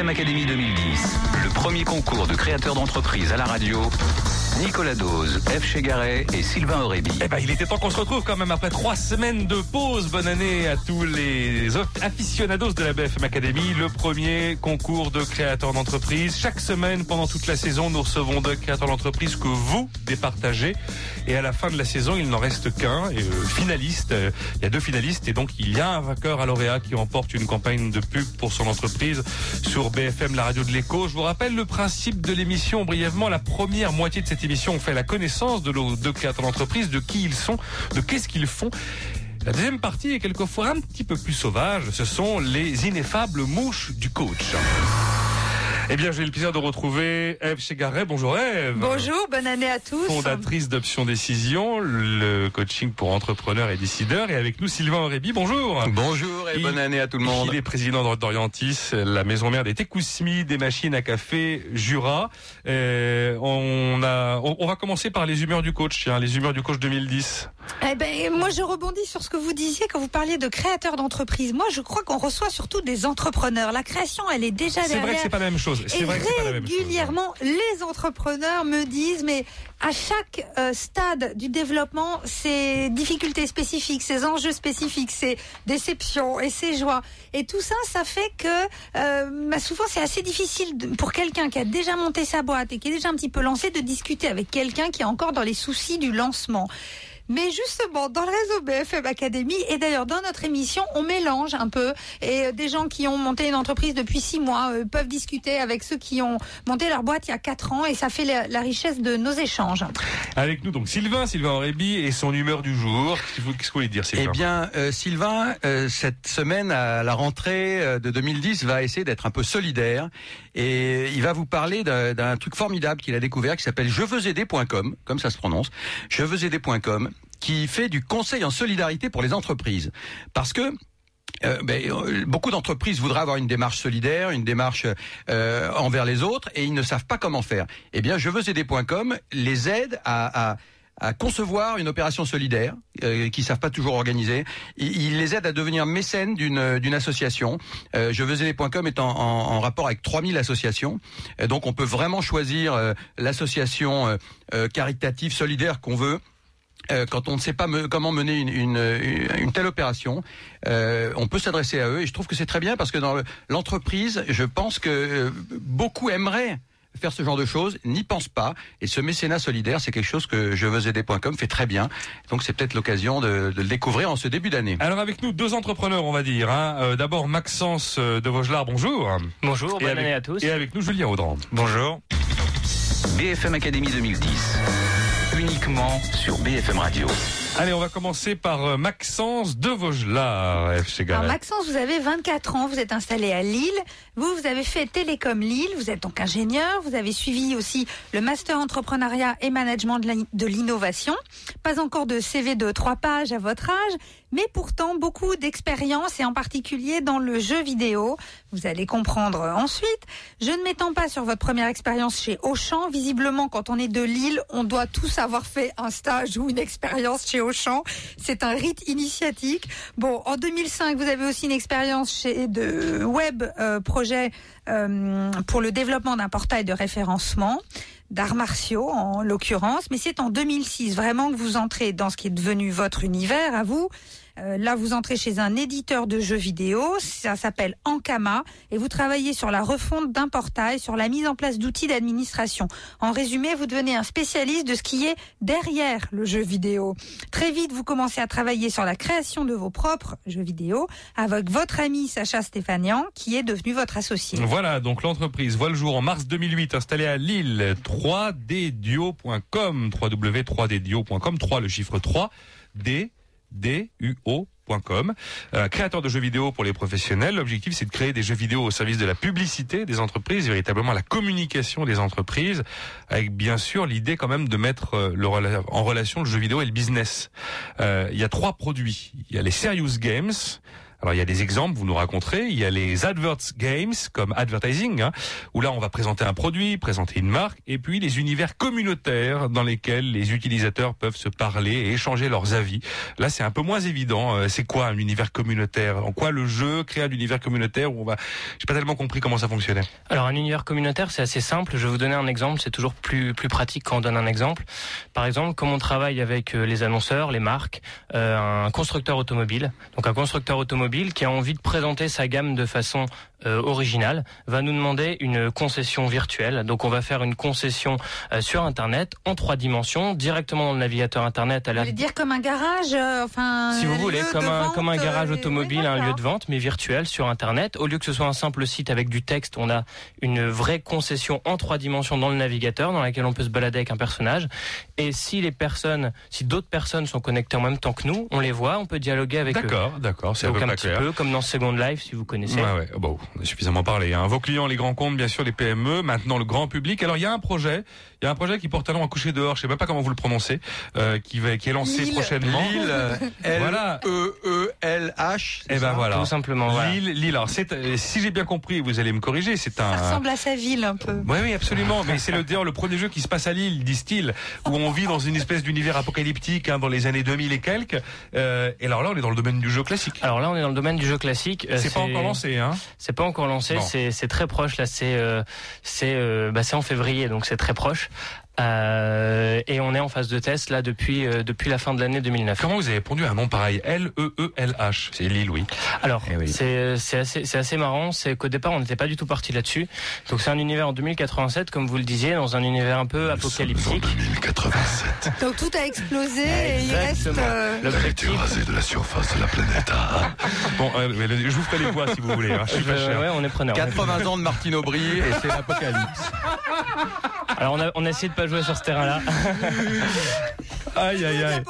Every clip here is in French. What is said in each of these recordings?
BFM Academy 2010, le premier concours de créateurs d'entreprise à la radio. Nicolas Dose, F. Chegaray et Sylvain Aurébi. Eh ben, il était temps qu'on se retrouve quand même après trois semaines de pause. Bonne année à tous les aficionados de la BFM Academy. Le premier concours de créateurs d'entreprise. Chaque semaine, pendant toute la saison, nous recevons deux créateurs d'entreprise que vous départagez. Et à la fin de la saison, il n'en reste qu'un. Euh, finaliste, il y a deux finalistes et donc il y a un vainqueur à lauréat qui emporte une campagne de pub pour son entreprise sur BFM, la radio de l'écho. Je vous rappelle le principe de l'émission brièvement. La première moitié de cette émission, on fait la connaissance de nos deux créateurs d'entreprise, de qui ils sont, de qu'est-ce qu'ils font. La deuxième partie est quelquefois un petit peu plus sauvage. Ce sont les ineffables mouches du coach. Eh bien, j'ai le plaisir de retrouver Eve Chegaray. Bonjour Eve. Bonjour, bonne année à tous. Fondatrice d'Option Décision, le coaching pour entrepreneurs et décideurs. Et avec nous, Sylvain Aurébi. Bonjour. Bonjour et Il- bonne année à tout le monde. Il est président d'Orientis, la maison mère des Tekousmi, des machines à café Jura. Euh, on, a, on, on va commencer par les humeurs du coach, tiens, les humeurs du coach 2010. Eh ben, moi, je rebondis sur ce que vous disiez quand vous parliez de créateurs d'entreprise. Moi, je crois qu'on reçoit surtout des entrepreneurs. La création, elle est déjà C'est vrai que derrière. c'est pas la même chose. Et vrai que c'est pas la même chose. régulièrement, les entrepreneurs me disent, mais à chaque euh, stade du développement, ces difficultés spécifiques, ces enjeux spécifiques, ces déceptions et ces joies. Et tout ça, ça fait que euh, bah, souvent, c'est assez difficile pour quelqu'un qui a déjà monté sa boîte et qui est déjà un petit peu lancé de discuter avec quelqu'un qui est encore dans les soucis du lancement. Mais justement, dans le réseau BFM Academy, et d'ailleurs dans notre émission, on mélange un peu. Et euh, des gens qui ont monté une entreprise depuis six mois euh, peuvent discuter avec ceux qui ont monté leur boîte il y a quatre ans. Et ça fait la, la richesse de nos échanges. Avec nous, donc, Sylvain, Sylvain Aurébi et son humeur du jour. Qu'est-ce que vous voulez dire, Eh Sylvain bien, euh, Sylvain, euh, cette semaine à la rentrée euh, de 2010 va essayer d'être un peu solidaire et il va vous parler d'un truc formidable qu'il a découvert qui s'appelle jeveuxaider.com, comme ça se prononce, jeveuxaider.com, qui fait du conseil en solidarité pour les entreprises. Parce que euh, ben, euh, beaucoup d'entreprises voudraient avoir une démarche solidaire, une démarche euh, envers les autres, et ils ne savent pas comment faire. Eh bien, jeveuxaider.com les aide à, à à concevoir une opération solidaire euh, qui savent pas toujours organiser. Il, il les aide à devenir mécènes d'une d'une association. Euh, je veux est en, en, en rapport avec 3000 associations. Euh, donc on peut vraiment choisir euh, l'association euh, euh, caritative solidaire qu'on veut. Quand on ne sait pas me- comment mener une, une, une telle opération, euh, on peut s'adresser à eux et je trouve que c'est très bien parce que dans le- l'entreprise, je pense que beaucoup aimeraient faire ce genre de choses, n'y pensent pas et ce mécénat solidaire, c'est quelque chose que je veux aider.com fait très bien. Donc c'est peut-être l'occasion de, de le découvrir en ce début d'année. Alors avec nous, deux entrepreneurs, on va dire. Hein. Euh, D'abord, Maxence euh, de Vaugelard, bonjour. Bonjour, Et bonne avec- année à tous. Et avec nous, Julien Audran. Bonjour. BFM Academy 2010, uniquement sur BFM Radio. Allez, on va commencer par euh, Maxence de Vaugelard, F. chez Alors. Maxence, vous avez 24 ans, vous êtes installé à Lille. Vous, vous avez fait Télécom Lille, vous êtes donc ingénieur. Vous avez suivi aussi le Master Entrepreneuriat et Management de l'innovation. Pas encore de CV de trois pages à votre âge, mais pourtant beaucoup d'expérience et en particulier dans le jeu vidéo. Vous allez comprendre ensuite. Je ne m'étends pas sur votre première expérience chez Auchan. Visiblement, quand on est de Lille, on doit tous avoir fait un stage ou une expérience chez Auchan. C'est un rite initiatique. Bon, en 2005, vous avez aussi une expérience chez de web euh, projet euh, pour le développement d'un portail de référencement d'arts martiaux en l'occurrence, mais c'est en 2006 vraiment que vous entrez dans ce qui est devenu votre univers à vous. Euh, là, vous entrez chez un éditeur de jeux vidéo, ça s'appelle Ankama, et vous travaillez sur la refonte d'un portail, sur la mise en place d'outils d'administration. En résumé, vous devenez un spécialiste de ce qui est derrière le jeu vidéo. Très vite, vous commencez à travailler sur la création de vos propres jeux vidéo avec votre ami Sacha Stéphanian, qui est devenu votre associé. Voilà, donc l'entreprise voit le jour en mars 2008, installée à Lille, 3ddio.com, www.3ddio.com, 3 le chiffre 3, D, D, U, O. lilevert.com. Euh, créateur de jeux vidéo pour les professionnels. L'objectif, c'est de créer des jeux vidéo au service de la publicité des entreprises, véritablement la communication des entreprises, avec bien sûr l'idée quand même de mettre euh, le en relation le jeu vidéo et le business. Euh, Il y a trois produits. Il y a les serious games. Alors il y a des exemples, vous nous raconterez. Il y a les adverts games comme advertising, hein, où là on va présenter un produit, présenter une marque, et puis les univers communautaires dans lesquels les utilisateurs peuvent se parler et échanger leurs avis. Là c'est un peu moins évident. Euh, C'est quoi un univers communautaire? En quoi le jeu crée un univers communautaire où on va J'ai pas tellement compris comment ça fonctionnait. Alors un univers communautaire, c'est assez simple. Je vais vous donner un exemple. C'est toujours plus plus pratique quand on donne un exemple. Par exemple, comme on travaille avec euh, les annonceurs, les marques, euh, un constructeur automobile. Donc un constructeur automobile qui a envie de présenter sa gamme de façon euh, originale va nous demander une concession virtuelle. Donc on va faire une concession euh, sur Internet en trois dimensions, directement dans le navigateur Internet à Vous la voulez dire comme un garage, euh, enfin. si vous euh, voulez, comme un, vente, comme un garage euh, automobile, oui, un lieu de vente, mais virtuel sur Internet. Au lieu que ce soit un simple site avec du texte, on a une vraie concession en trois dimensions dans le navigateur, dans laquelle on peut se balader avec un personnage. Et si les personnes, si d'autres personnes sont connectées en même temps que nous, on les voit, on peut dialoguer avec eux. D'accord, d'accord, c'est un Donc peu un petit clair. peu comme dans Second Life, si vous connaissez. Ouais, ouais. Bon, on a suffisamment parlé. Hein. Vos clients, les grands comptes, bien sûr, les PME, maintenant le grand public. Alors, il y a un projet, il y a un projet qui porte un nom à coucher dehors, je sais même pas comment vous le prononcez, euh, qui, va, qui est lancé Lille. prochainement. Lille, L Voilà. E E L H. Eh ben ça voilà. Tout simplement. voilà. Lille, Lille. Alors, c'est, euh, si j'ai bien compris, vous allez me corriger, c'est Ça un. ressemble à sa ville un peu. Oui, oui, absolument. Mais c'est le, d'ailleurs le premier jeu qui se passe à Lille, disent-ils, où on vit dans une espèce d'univers apocalyptique hein, dans les années 2000 et quelques. Euh, et alors là, on est dans le domaine du jeu classique. Alors là, on est dans le domaine du jeu classique. Euh, c'est pas encore lancé, hein C'est pas encore lancé, c'est c'est très proche là, c'est euh, c'est euh, bah, c'est en février donc c'est très proche. Euh, et on est en phase de test là depuis euh, depuis la fin de l'année 2009. Comment vous avez pondu un nom pareil? L E E L H. C'est Lille, oui. Alors Eh oui. c'est c'est assez c'est assez marrant, c'est qu'au départ on n'était pas du tout parti là-dessus. Donc c'est un univers en 2087 comme vous le disiez dans un univers un peu apocalyptique. 2087. Donc tout a explosé et il reste. Euh, L'objectif rasé de la surface de la planète. hein. Bon, euh, mais le- je vous ferai les poids si vous voulez. Hein. Je suis pas Euh, cher. ouais, on est preneur. on est 80 ans de Martine Aubry et c'est l'apocalypse. Alors on a, on a essayé de pas jouer sur ce terrain-là. Aïe, aïe, j'ai aïe.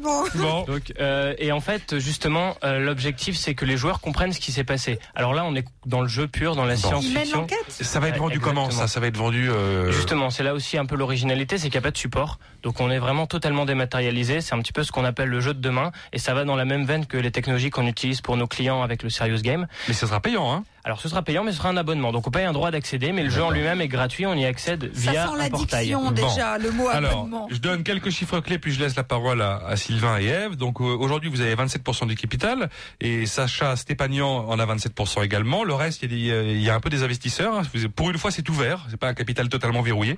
bon. Bon. Donc, euh, et en fait, justement, euh, l'objectif, c'est que les joueurs comprennent ce qui s'est passé. Alors là, on est dans le jeu pur, dans la science-fiction. Ça va être Ouais, vendu comment ça? Ça va être vendu. euh, Justement, c'est là aussi un peu l'originalité, c'est qu'il n'y a pas de support. Donc on est vraiment totalement dématérialisé. C'est un petit peu ce qu'on appelle le jeu de demain. Et ça va dans la même veine que les technologies qu'on utilise pour nos clients avec le Serious Game. Mais ce sera payant, hein? Alors ce sera payant, mais ce sera un abonnement. Donc on paye un droit d'accéder, mais le jeu en lui-même est gratuit. On y accède Ça via sent un portail. l'addiction déjà, le mot Alors, abonnement. je donne quelques chiffres clés, puis je laisse la parole à, à Sylvain et Eve. Donc euh, aujourd'hui, vous avez 27% du capital, et Sacha Stépagnan en a 27% également. Le reste, il y, a des- il y a un peu des investisseurs. hein. Pour une fois, c'est ouvert. C'est pas un capital totalement verrouillé.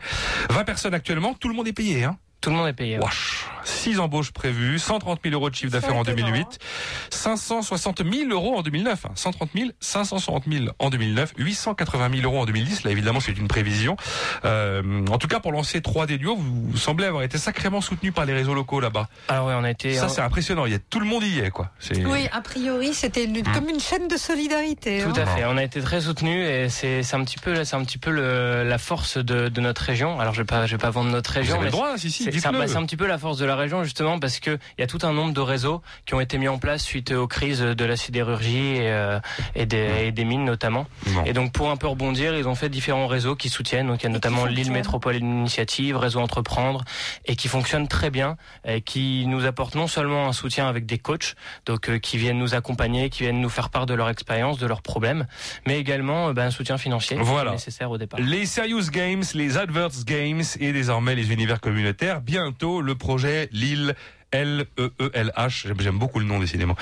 20 personnes actuellement, tout le monde est payé. Hein. Tout le monde est payé. ouais. Wesh. 6 embauches prévues, 130 000 euros de chiffre d'affaires en étonnant, 2008, hein. 560 000 euros en 2009, hein. 130 000, 560 000 en 2009, 880 000 euros en 2010. Là, évidemment, c'est une prévision. Euh, en tout cas, pour lancer 3 des duos, vous, vous semblez avoir été sacrément soutenu par les réseaux locaux là-bas. Alors ouais, on a été. Ça, c'est impressionnant. Il y a tout le monde y est, quoi. C'est Oui, a priori, c'était une- comme une chaîne de solidarité. Tout hein. à fait. On a été très soutenus et c'est c'est un petit peu c'est un petit peu le, la force de, de notre région. Alors je vais pas je vais pas vendre notre Vous région, avez mais le droit, si, si, c'est c'est bah, un petit peu la force de la région justement parce que il y a tout un nombre de réseaux qui ont été mis en place suite aux crises de la sidérurgie et, euh, et, des, et des mines notamment. Bon. Et donc pour un peu rebondir, ils ont fait différents réseaux qui soutiennent. Donc il y a notamment l'île Métropole Initiative, Réseau Entreprendre, et qui fonctionnent très bien, et qui nous apportent non seulement un soutien avec des coachs, donc euh, qui viennent nous accompagner, qui viennent nous faire part de leur expérience, de leurs problèmes, mais également euh, ben, un soutien financier Voilà. nécessaire au départ. Les Serious Games, les Adverts Games et désormais les univers communautaires. Bientôt le projet Lille L-E-E-L-H. J'aime- J'aime beaucoup le nom décidément.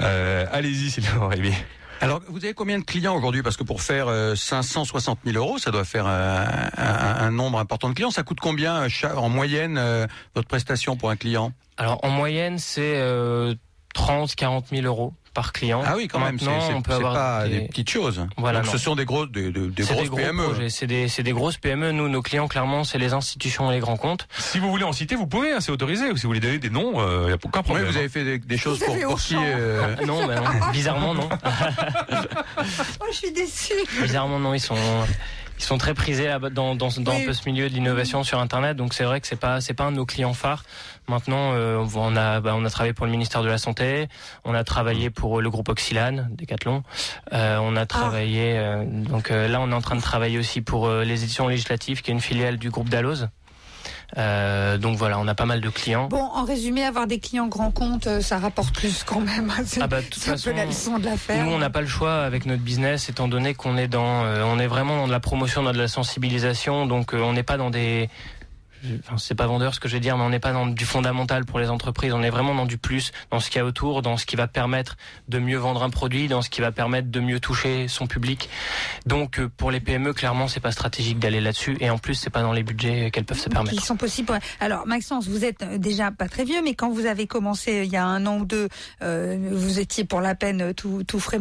Euh, Allez-y Sylvain Rémy. Alors, vous avez combien de clients aujourd'hui? Parce que pour faire euh, 560 000 euros, ça doit faire euh, un, un nombre important de clients. Ça coûte combien euh, en moyenne euh, votre prestation pour un client? Alors en moyenne, c'est euh, 30, 40 000 euros par client. Ah oui, quand même. C'est on peut c'est avoir pas des... des- petites choses. Voilà, Donc, ce sont des grosses, des, des- des C'est grosses des gros PME. projets, c'est des, c'est des grosses PME. Nous, nos clients, clairement, c'est les institutions et les grands comptes. Si vous voulez en citer, vous pouvez, hein, c'est autorisé. Ou si vous voulez donner des noms, il n'y a aucun Oui, problème. vous avez fait des, des choses Vous pour, qui euh, non, non, bizarrement non. Oh, je suis déçue. Bizarrement non, ils sont ils sont très prisés dans, dans, dans Oui. un peu ce milieu de l'innovation sur Internet. Donc c'est vrai que c'est pas c'est pas un de nos clients phares. Maintenant, euh, on a bah, on a travaillé pour le ministère de la santé, on a travaillé pour le groupe Oxylane, Decathlon. Euh, on a travaillé euh, donc euh, là on est en train de travailler aussi pour euh, les éditions législatives, qui est une filiale du groupe Dalloz. Euh, donc voilà, on a pas mal de clients. Bon, en résumé, avoir des clients grands comptes, euh, ça rapporte plus quand même. C'est Ah bah, de toute façon, peu la leçon de l'affaire. Nous, on n'a pas le choix avec notre business, étant donné qu'on est dans, euh, on est vraiment dans de la promotion, dans de la sensibilisation. Donc, euh, on n'est pas dans des, enfin, c'est pas vendeur ce que je vais dire, mais on n'est pas dans du fondamental pour les entreprises. On est vraiment dans du plus, dans ce qu'il y a autour, dans ce qui va permettre de mieux vendre un produit, dans ce qui va permettre de mieux toucher son public. Donc, euh, pour les PME, clairement, c'est pas stratégique d'aller là-dessus. Et en plus, c'est pas dans les budgets qu'elles peuvent se permettre. Qui sont possibles. Alors, Maxence, vous êtes euh, déjà pas très vieux, mais quand vous avez commencé euh, il y a un an ou deux, euh, vous étiez pour la peine tout, tout frais.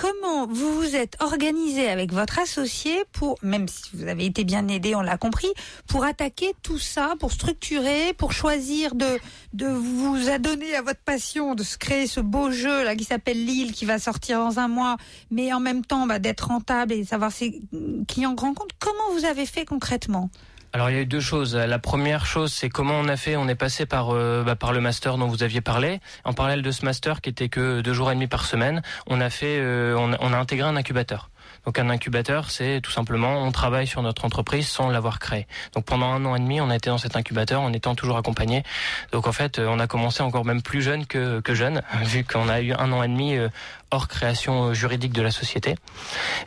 Comment vous vous êtes organisé avec votre associé pour, même si vous avez été bien aidé, on l'a compris, pour attaquer tout ça, pour structurer, pour choisir de, de vous adonner à votre passion, de se créer ce beau jeu là qui s'appelle Lille, qui va sortir dans un mois, mais en même temps bah, d'être rentable et savoir ses clients grands comptes. Comment vous avez fait concrètement? Alors il y a eu deux choses. La première chose, c'est comment on a fait. On est passé par euh, bah, par le master dont vous aviez parlé. En parallèle de ce master qui était que deux jours et demi par semaine, on a fait, euh, on, on a intégré un incubateur. Donc un incubateur, c'est tout simplement on travaille sur notre entreprise sans l'avoir créé. Donc pendant un an et demi, on a été dans cet incubateur en étant toujours accompagné. Donc en fait, on a commencé encore même plus jeune que, que jeune, vu qu'on a eu un an et demi euh, hors création euh, juridique de la société.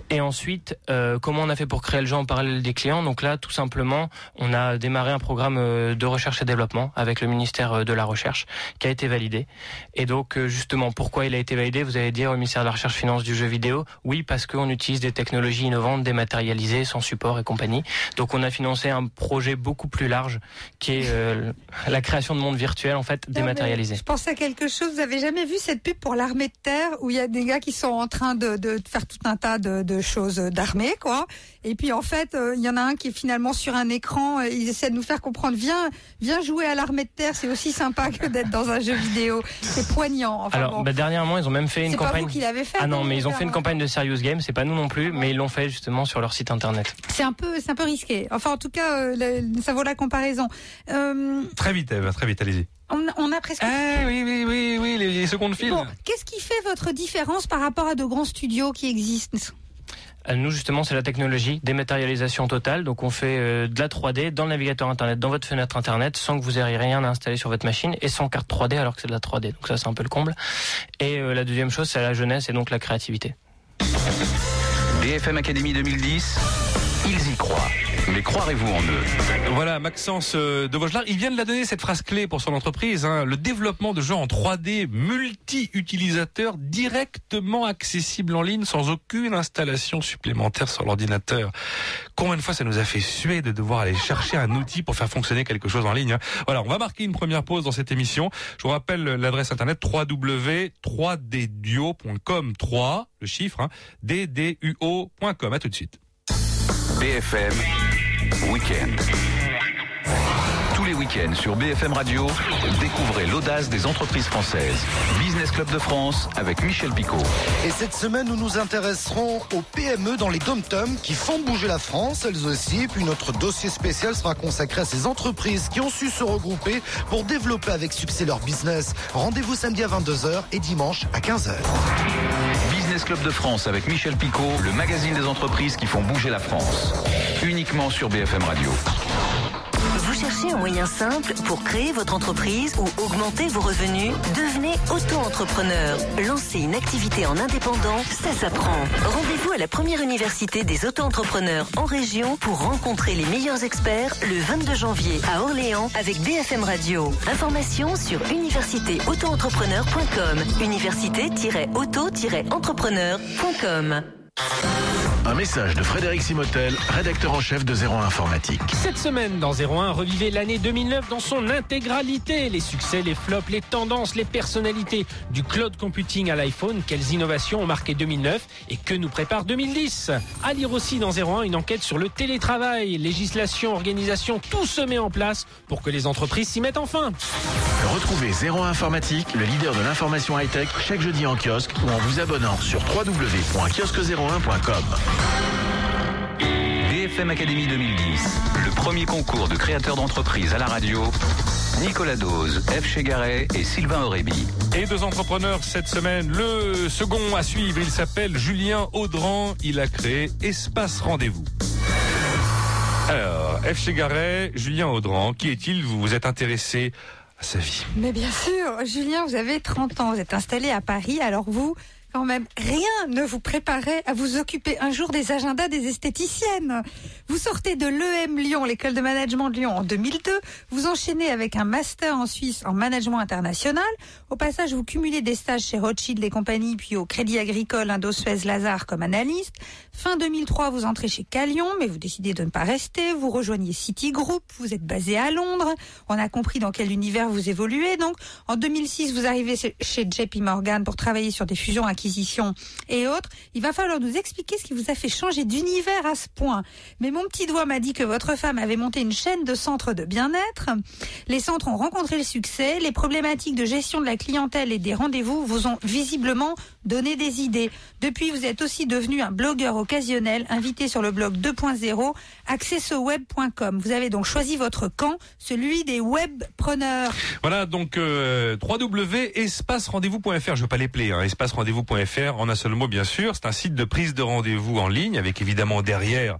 Et ensuite, euh, comment on a fait pour créer le jeu en parallèle des clients? Donc là, tout simplement, on a démarré un programme euh, de recherche et développement avec le ministère euh, de la Recherche qui a été validé. Et donc, justement, pourquoi il a été validé? Vous allez dire au ministère de la Recherche Finance du jeu vidéo. Oui, parce qu'on utilise des technologies innovantes, dématérialisées, sans support et compagnie. Donc, on a financé un projet beaucoup plus large qui est euh, la création de mondes virtuels, en fait, dématérialisés. Je pensais à quelque chose. Vous avez jamais vu cette pub pour l'armée de terre où il y a des gars qui sont en train de, de faire tout un tas de, de choses d'armée, quoi. Et puis en fait, euh, il y en a un qui est finalement sur un écran. euh, ils essaient de nous faire comprendre. Viens, viens jouer à l'armée de terre. C'est aussi sympa que d'être dans un jeu vidéo. C'est poignant. Enfin, Alors, bon. bah, dernièrement, ils ont même fait une c'est pas campagne. vous qui l'avez fait. Ah non, mais ils ont fait une campagne de Serious Game, c'est pas nous non plus, mais ils l'ont fait justement sur leur site internet. C'est un peu, c'est un peu risqué. Enfin, en tout cas, euh, le- ça vaut la comparaison. Euh, Très vite, Eve, très vite, allez-y. On, on a presque. Ah oui, oui, oui, oui, les, les secondes fils. Bon, qu'est-ce qui fait votre différence par rapport à de grands studios qui existent Euh, Nous justement, c'est la technologie, dématérialisation totale. Donc on fait euh, de la 3D dans le navigateur internet, dans votre fenêtre internet, sans que vous ayez rien à installer sur votre machine et sans carte 3D alors que c'est de la 3D. Donc ça, c'est un peu le comble. Et euh, la deuxième chose, c'est la jeunesse et donc la créativité. BFM Academy 2010, ils y croient. Mais croirez-vous en eux Voilà, Maxence euh, de Vaugelas, il vient de la donner cette phrase clé pour son entreprise, hein, le développement de jeux en 3D multi-utilisateurs directement accessibles en ligne sans aucune installation supplémentaire sur l'ordinateur. Combien de fois ça nous a fait suer de devoir aller chercher un outil pour faire fonctionner quelque chose en ligne hein. Voilà, on va marquer une première pause dans cette émission. Je vous rappelle l'adresse internet www.3dduo.com 3, le chiffre, hein, dduo.com. À tout de suite. BFM Weekend. Week-ends sur BFM Radio, découvrez l'audace des entreprises françaises. Business Club de France avec Michel Picot. Et cette semaine, nous nous intéresserons aux PME dans les dom-toms qui font bouger la France, elles aussi. Puis notre dossier spécial sera consacré à ces entreprises qui ont su se regrouper pour développer avec succès leur business. Rendez-vous samedi à 22h et dimanche à 15h. Business Club de France avec Michel Picot, le magazine des entreprises qui font bouger la France. Uniquement sur BFM Radio. Vous cherchez un moyen simple pour créer votre entreprise ou augmenter vos revenus? Devenez auto-entrepreneur. Lancer une activité en indépendant, ça s'apprend. Rendez-vous à la première université des auto-entrepreneurs en région pour rencontrer les meilleurs experts le 22 janvier à Orléans avec BFM Radio. Information sur universitéautoentrepreneur.com. Université-auto-entrepreneur.com. Un message de Frédéric Simotel, rédacteur en chef de 01 Informatique. Cette semaine dans 01, revivez l'année 2009 dans son intégralité. Les succès, les flops, les tendances, les personnalités du cloud computing à l'iPhone. Quelles innovations ont marqué 2009 et que nous prépare 2010 À lire aussi dans 01 une enquête sur le télétravail, législation, organisation, tout se met en place pour que les entreprises s'y mettent enfin. Retrouvez 01 Informatique, le leader de l'information high-tech, chaque jeudi en kiosque ou en vous abonnant sur www.kiosque01.com. BFM Academy 2010, le premier concours de créateurs d'entreprise à la radio. Nicolas Dose, F. Chegaray et Sylvain Aurébi. Et deux entrepreneurs cette semaine. Le second à suivre, il s'appelle Julien Audran. Il a créé Espace Rendez-vous. Alors, F. Chegaray, Julien Audran, qui est-il? Vous vous êtes intéressé à sa vie. Mais bien sûr, Julien, vous avez 30 ans, vous êtes installé à Paris, alors vous, quand même, rien ne vous préparait à vous occuper un jour des agendas des esthéticiennes. Vous sortez de l'EM Lyon, l'école de management de Lyon en 2002, vous enchaînez avec un master en Suisse en management international. Au passage, vous cumulez des stages chez Rothschild et compagnie, puis au Crédit Agricole Indo-Suez Lazare comme analyste. Fin 2003, vous entrez chez Calion, mais vous décidez de ne pas rester. Vous rejoignez Citigroup, vous êtes basé à Londres. On a compris dans quel univers vous évoluez. Donc, en 2006, vous arrivez chez JP Morgan pour travailler sur des fusions, acquisitions et autres. Il va falloir nous expliquer ce qui vous a fait changer d'univers à ce point. Mais mon petit doigt m'a dit que votre femme avait monté une chaîne de centres de bien-être. Les centres ont rencontré le succès. Les problématiques de gestion de la clientèle et des rendez-vous vous ont visiblement donné des idées. Depuis, vous êtes aussi devenu un blogueur occasionnel, invité sur le blog 2.0, accessoweb.com. Vous avez donc choisi votre camp, celui des webpreneurs. Voilà, donc euh, www.espacerendez-vous.fr. Je veux pas les plaire, hein, espacerendez-vous.fr en un seul mot bien sûr. C'est un site de prise de rendez-vous en ligne avec évidemment derrière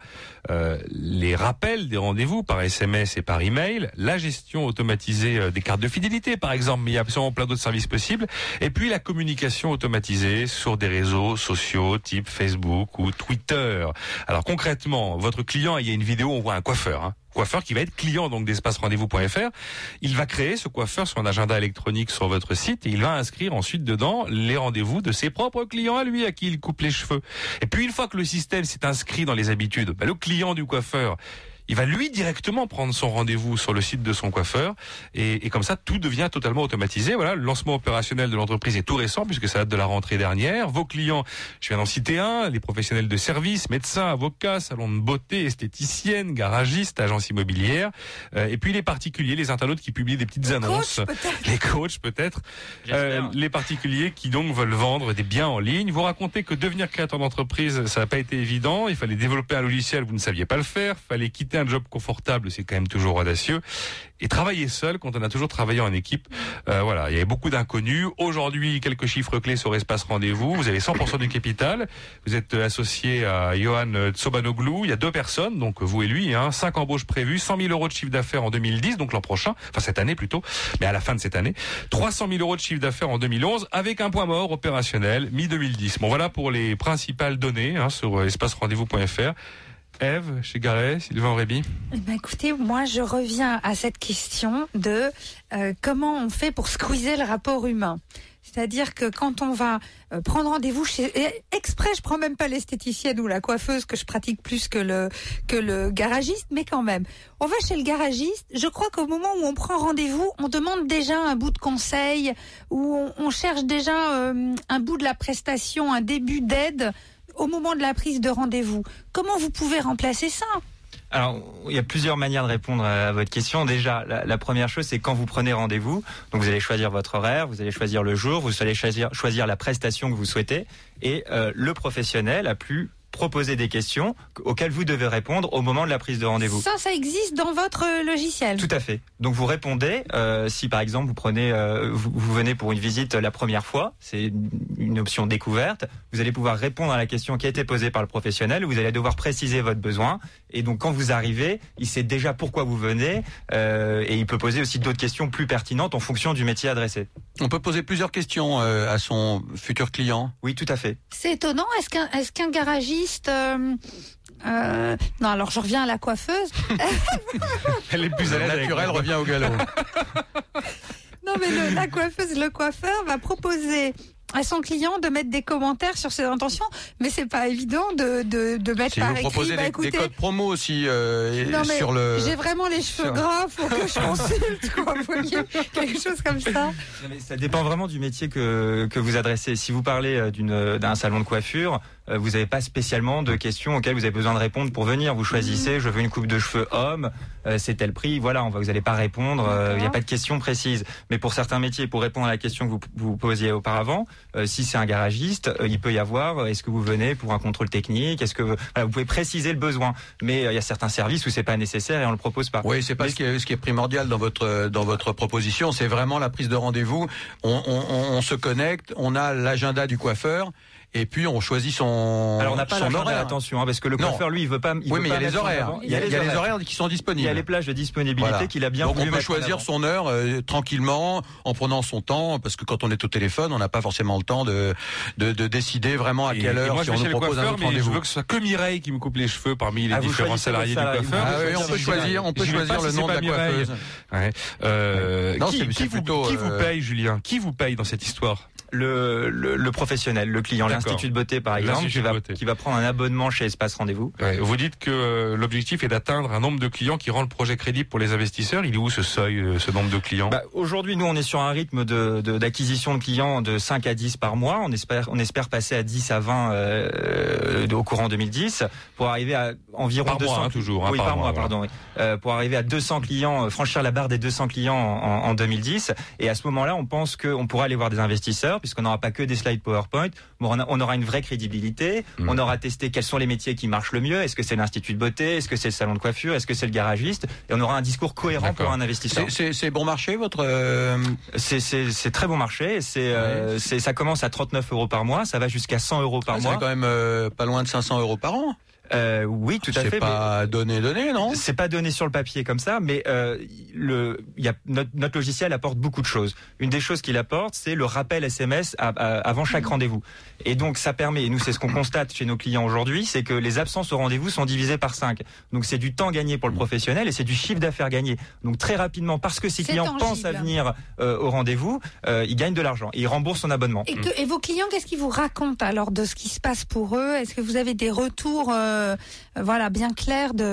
euh, les rappels des rendez-vous par SMS et par email, la gestion automatisée euh, des cartes de fidélité par exemple, mais il y a absolument plein d'autres services possibles, et puis la communication automatisée sur des réseaux sociaux type Facebook ou Twitter. Alors concrètement, votre client, il y a une vidéo, on voit un coiffeur. Hein coiffeur qui va être client donc d'espace rendez-vous.fr. Il va créer ce coiffeur un agenda électronique sur votre site et il va inscrire ensuite dedans les rendez-vous de ses propres clients à lui à qui il coupe les cheveux. Et puis une fois que le système s'est inscrit dans les habitudes, bah, le client du coiffeur il va lui directement prendre son rendez-vous sur le site de son coiffeur et, et, comme ça tout devient totalement automatisé. Voilà, le lancement opérationnel de l'entreprise est tout récent puisque ça date de la rentrée dernière. Vos clients, je viens d'en citer un, les professionnels de service, médecins, avocats, salons de beauté, esthéticiennes, garagistes, agences immobilières, euh, et puis les particuliers, les internautes qui publient des petites annonces, les coachs peut-être, euh, les particuliers qui donc veulent vendre des biens en ligne. Vous racontez que devenir créateur d'entreprise, ça n'a pas été évident. Il fallait développer un logiciel, vous ne saviez pas le faire. Fallait quitter un job confortable, c'est quand même toujours audacieux. Et travailler seul, quand on a toujours travaillé en équipe, euh, voilà, il y avait beaucoup d'inconnus. Aujourd'hui, quelques chiffres clés sur Espace Rendez-vous. Vous avez 100% du capital. Vous êtes associé à Johan Tsobanoglu. Il y a deux personnes, donc vous et lui, hein, cinq embauches prévues, 100 000 euros de chiffre d'affaires en 2010, donc l'an prochain, enfin cette année plutôt, mais à la fin de cette année, 300 000 euros de chiffre d'affaires en 2011, avec un point mort opérationnel mi-2010. Bon, voilà pour les principales données hein, sur espacerendez-vous.fr. Eve, chez Garret, Sylvain Réby bah Écoutez, moi je reviens à cette question de euh, comment on fait pour squeezer le rapport humain. C'est-à-dire que quand on va euh, prendre rendez-vous chez exprès, je prends même pas l'esthéticienne ou la coiffeuse que je pratique plus que le que le garagiste, mais quand même, on va chez le garagiste. Je crois qu'au moment où on prend rendez-vous, on demande déjà un bout de conseil ou on, on cherche déjà euh, un bout de la prestation, un début d'aide au moment de la prise de rendez-vous. Comment vous pouvez remplacer ça? Alors, il y a plusieurs manières de répondre à votre question. Déjà, la, première chose, c'est quand vous prenez rendez-vous. Donc, vous allez choisir votre horaire, vous allez choisir le jour, vous allez choisir, choisir la prestation que vous souhaitez, et euh, le professionnel a plus proposer des questions auxquelles vous devez répondre au moment de la prise de rendez-vous. Ça, ça existe dans votre logiciel. Tout à fait. Donc vous répondez. Euh, si par exemple vous prenez, euh, vous, vous, venez pour une visite la première fois, c'est une option découverte. Vous allez pouvoir répondre à la question qui a été posée par le professionnel. Vous allez devoir préciser votre besoin. Et donc quand vous arrivez, il sait déjà pourquoi vous venez euh, et il peut poser aussi d'autres questions plus pertinentes en fonction du métier adressé. On peut poser plusieurs questions à son futur client. Oui, tout à fait. C'est étonnant. Est-ce qu'un est-ce qu'un garagiste euh, euh, non, alors je reviens à la coiffeuse. Elle est plus à l'aise naturelle, revient au galop. non, mais le, la coiffeuse, le coiffeur va proposer à son client de mettre des commentaires sur ses intentions, mais c'est pas évident de, de, de mettre si par vous écrit. bah, des, écoutez, des codes promo aussi euh, non, mais sur le. J'ai vraiment les cheveux sur- gras, faut que je consulte, quoi. Quelque chose comme ça. Non, mais Ça dépend vraiment du métier que, que vous adressez. Si vous parlez d'une d'un salon de coiffure, vous n'avez pas spécialement de questions auxquelles vous avez besoin de répondre pour venir. Vous choisissez, je veux une coupe de cheveux homme, euh, c'est tel prix, voilà, on va, vous n'allez pas répondre, euh, il n'y a pas de question précise. Mais pour certains métiers, pour répondre à la question que vous, vous posiez auparavant, euh, si c'est un garagiste, euh, il peut y avoir, euh, est-ce que vous venez pour un contrôle technique, est-ce que voilà, vous pouvez préciser le besoin. Mais euh, il y a certains services où c'est pas nécessaire et on le propose pas. Oui, c'est pas ce qui, est, ce qui est primordial dans votre dans votre proposition. C'est vraiment la prise de rendez-vous. On, on, on- on se connecte, on a l'agenda du coiffeur. Et puis on choisit son Alors on n'a pas son horaire. attention, hein, parce que le Non. coiffeur, lui, il veut pas. Il oui, veut mais il y pas a les horaires. Il y a, il y a les horaires qui sont disponibles. Il y a les plages de disponibilité Voilà. qu'il a bien Donc voulu on peut choisir son heure euh, tranquillement, en prenant son temps, parce que quand on est au téléphone, on n'a pas forcément le temps de, de, de décider vraiment à Et- quelle et heure moi, si on nous propose un autre mais je rendez-vous. veux que ce soit que Mireille qui me coupe les cheveux parmi les Ah, différents salariés du coiffeur. Ah oui, on peut choisir, on peut choisir le nom de la coiffeuse. Euh, qui, vous, euh, paye, Julien? Qui vous paye dans cette histoire? Le, le, le professionnel, le client. L'institut de beauté par exemple, qui de va, beauté. qui va prendre un abonnement chez Espace Rendez-vous. Ouais, Vous dites que euh, l'objectif est d'atteindre un nombre de clients qui rend le projet crédible pour les investisseurs. Il est où ce seuil, euh, ce nombre de clients? Bah, Aujourd'hui, nous, on est sur un rythme de de- d'acquisition de, clients de 5 à 10 par mois. On espère, on espère passer à 10 à 20 euh, au courant 2010 pour arriver à environ Par 200 mois, hein, toujours, hein, oui, par par, mois, mois, voilà. pardon. oui. Euh, pour arriver à 200 clients, franchir la barre des 200 clients en, en 2010. Et à ce moment-là, on pense qu'on pourra aller voir des investisseurs puisqu'on n'aura pas que des slides PowerPoint. Bon, on, a- on aura une vraie crédibilité. Mm. On aura testé quels sont les métiers qui marchent le mieux. Est-ce que c'est l'institut de beauté? Est-ce que c'est le salon de coiffure? Est-ce que c'est le garagiste? Et on aura un discours cohérent pour un investisseur. C'est- C'est c'est bon marché votre euh, C'est c'est c'est très bon marché. C'est euh, c'est ça commence à 39 euros par mois. Ça va jusqu'à 100 euros par mois. fait quand même euh, pas loin de 500 euros par an. Euh, oui, tout à fait. C'est pas donné donné, non? C'est pas donné sur le papier comme ça, mais euh, le, il y a, notre, notre logiciel apporte beaucoup de choses. Une des choses qu'il apporte, c'est le rappel SMS à- à- avant chaque rendez-vous. Et donc ça permet, et nous c'est ce qu'on constate chez nos clients aujourd'hui, c'est que les absences au rendez-vous sont divisées par 5. Donc c'est du temps gagné pour le professionnel et c'est du chiffre d'affaires gagné. Donc très rapidement, parce que ces clients tangible. pensent à venir euh, au rendez-vous, euh, ils gagnent de l'argent et ils remboursent son abonnement. Et, que- et vos clients, qu'est-ce qu'ils vous racontent alors de ce qui se passe pour eux? Est-ce que vous avez des retours, euh, euh, voilà, bien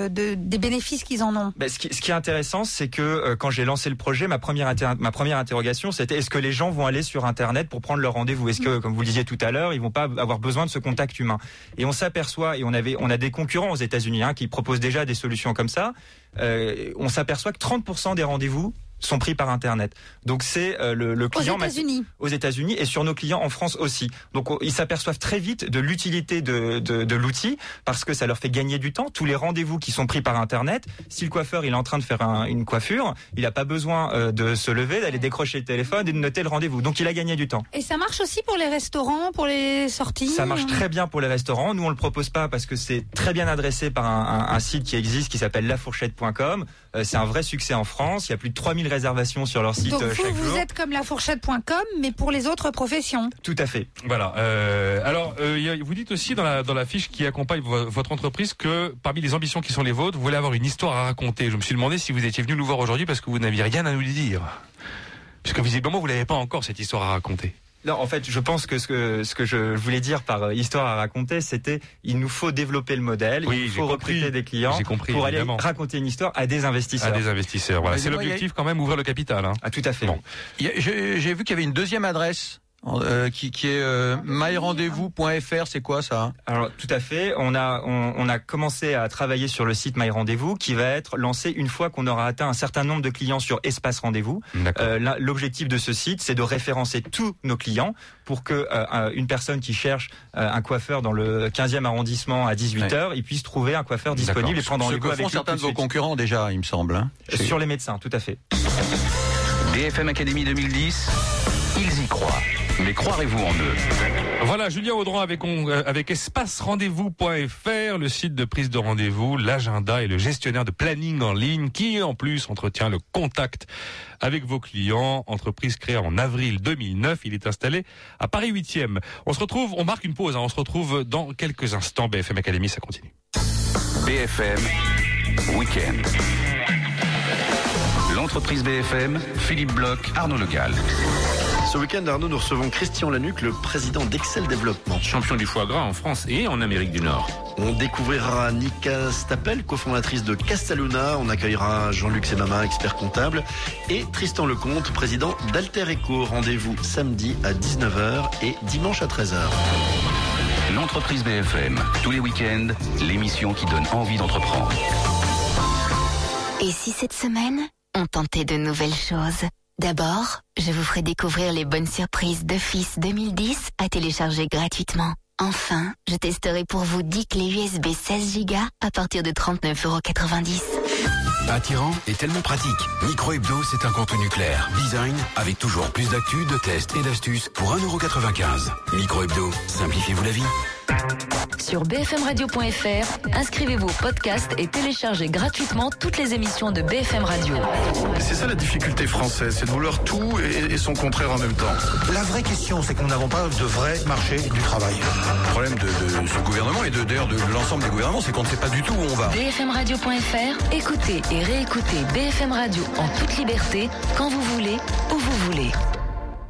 de- des bénéfices qu'ils en ont. Ben, ce, qui, est intéressant, c'est que euh, quand j'ai lancé le projet, ma première, ma première interrogation, c'était est-ce que les gens vont aller sur Internet pour prendre leur rendez-vous? Est-ce que, comme vous le disiez tout à l'heure, ils vont pas avoir besoin de ce contact humain? Et on s'aperçoit, et on avait, on a des concurrents aux États-Unis hein, qui proposent déjà des solutions comme ça. euh, on s'aperçoit que 30% des rendez-vous sont pris par Internet. Donc c'est euh, le, le Aux client États-Unis. aux États-Unis et sur nos clients en France aussi. Donc on- ils s'aperçoivent très vite de l'utilité de, de, de l'outil parce que ça leur fait gagner du temps. Tous les rendez-vous qui sont pris par Internet, si le coiffeur il est en train de faire un- une coiffure, il n'a pas besoin euh, de se lever, d'aller décrocher le téléphone et de noter le rendez-vous. Donc il a gagné du temps. Et ça marche aussi pour les restaurants, pour les sorties? Ça marche très bien pour les restaurants. Nous, on le propose pas parce que c'est très bien adressé par un, un- un site qui existe qui s'appelle lafourchette.com. Euh, c'est un vrai succès en France. Il y a plus de 3000 réservations sur leur site Donc euh, vous, chaque vous jour. êtes comme lafourchette.com, mais pour les autres professions. Tout à fait. Voilà. Euh, alors, euh, vous dites aussi dans la, dans la fiche qui accompagne vo- votre entreprise que parmi les ambitions qui sont les vôtres, vous voulez avoir une histoire à raconter. Je me suis demandé si vous étiez venu nous voir aujourd'hui parce que vous n'aviez rien à nous dire. Puisque visiblement, vous n'avez pas encore cette histoire à raconter. Non, en fait, je pense que ce que, ce que je voulais dire par euh, histoire à raconter, c'était il nous faut développer le modèle, Oui, il faut compris. recruter des clients J'ai compris, pour aller raconter une histoire à des investisseurs. À des investisseurs. Voilà. C'est l'objectif quand même, ouvrir le capital. Hein. Ah, tout à fait. Bon. J'ai vu qu'il y avait une deuxième adresse euh, qui, qui est euh, myrendezvous.fr. C'est quoi ça Alors tout à fait. On a on, on a commencé à travailler sur le site My Rendez-vous qui va être lancé une fois qu'on aura atteint un certain nombre de clients sur Espace Rendez-vous. Euh, L'objectif de ce site, c'est de référencer tous nos clients pour que euh, un- une personne qui cherche euh, un coiffeur dans le 15e arrondissement à 18 h il puisse trouver un coiffeur disponible et prendre Ce rendez-vous que avec font certains de de vos concurrents déjà, il me semble. hein. Chez- Sur les médecins, tout à fait. BFM Academy 2010, ils y croient. Mais croirez-vous en eux Voilà, Julien Audran avec, on- euh, avec espacerendez-vous.fr, le site de prise de rendez-vous, l'agenda et le gestionnaire de planning en ligne qui en plus entretient le contact avec vos clients. Entreprise créée en avril 2009, il est installé à Paris 8e. On se retrouve, on marque une pause, hein, on se retrouve dans quelques instants. BFM Academy, ça continue. BFM Week-end. L'entreprise BFM, Philippe Bloch, Arnaud Legal. Ce week-end, Arnaud, nous recevons Christian Lanuc, le président d'Excel Développement. Champion du foie gras en France et en Amérique du Nord. On découvrira Nika Stapel, cofondatrice de Castaluna. On accueillera Jean-Luc Semama, expert comptable. Et Tristan Lecomte, président d'Alter Eco. Rendez-vous samedi à 19h et dimanche à 13h. Entreprise BFM. Tous les week-ends, l'émission qui donne envie d'entreprendre. Et si cette semaine, on tentait de nouvelles choses? D'abord, je vous ferai découvrir les bonnes surprises d'Office 2010 à télécharger gratuitement. Enfin, je testerai pour vous 10 clés USB 16 Go à partir de 39,90€. Attirant et tellement pratique. Micro Hebdo, c'est un contenu clair. Design avec toujours plus d'actu, de tests et d'astuces pour 1,95€. Micro Hebdo, simplifiez-vous la vie. Sur bfmradio.fr, inscrivez-vous au podcast et téléchargez gratuitement toutes les émissions de BFM Radio. C'est ça la difficulté française, c'est de vouloir tout et, et son contraire en même temps. La vraie question, c'est que nous n'avons pas de vrai marché du travail. Le problème de, de ce gouvernement et de d'ailleurs de l'ensemble des gouvernements, c'est qu'on ne sait pas du tout où on va. bfmradio.fr, écoutez et réécoutez BFM Radio en toute liberté, quand vous voulez, où vous voulez.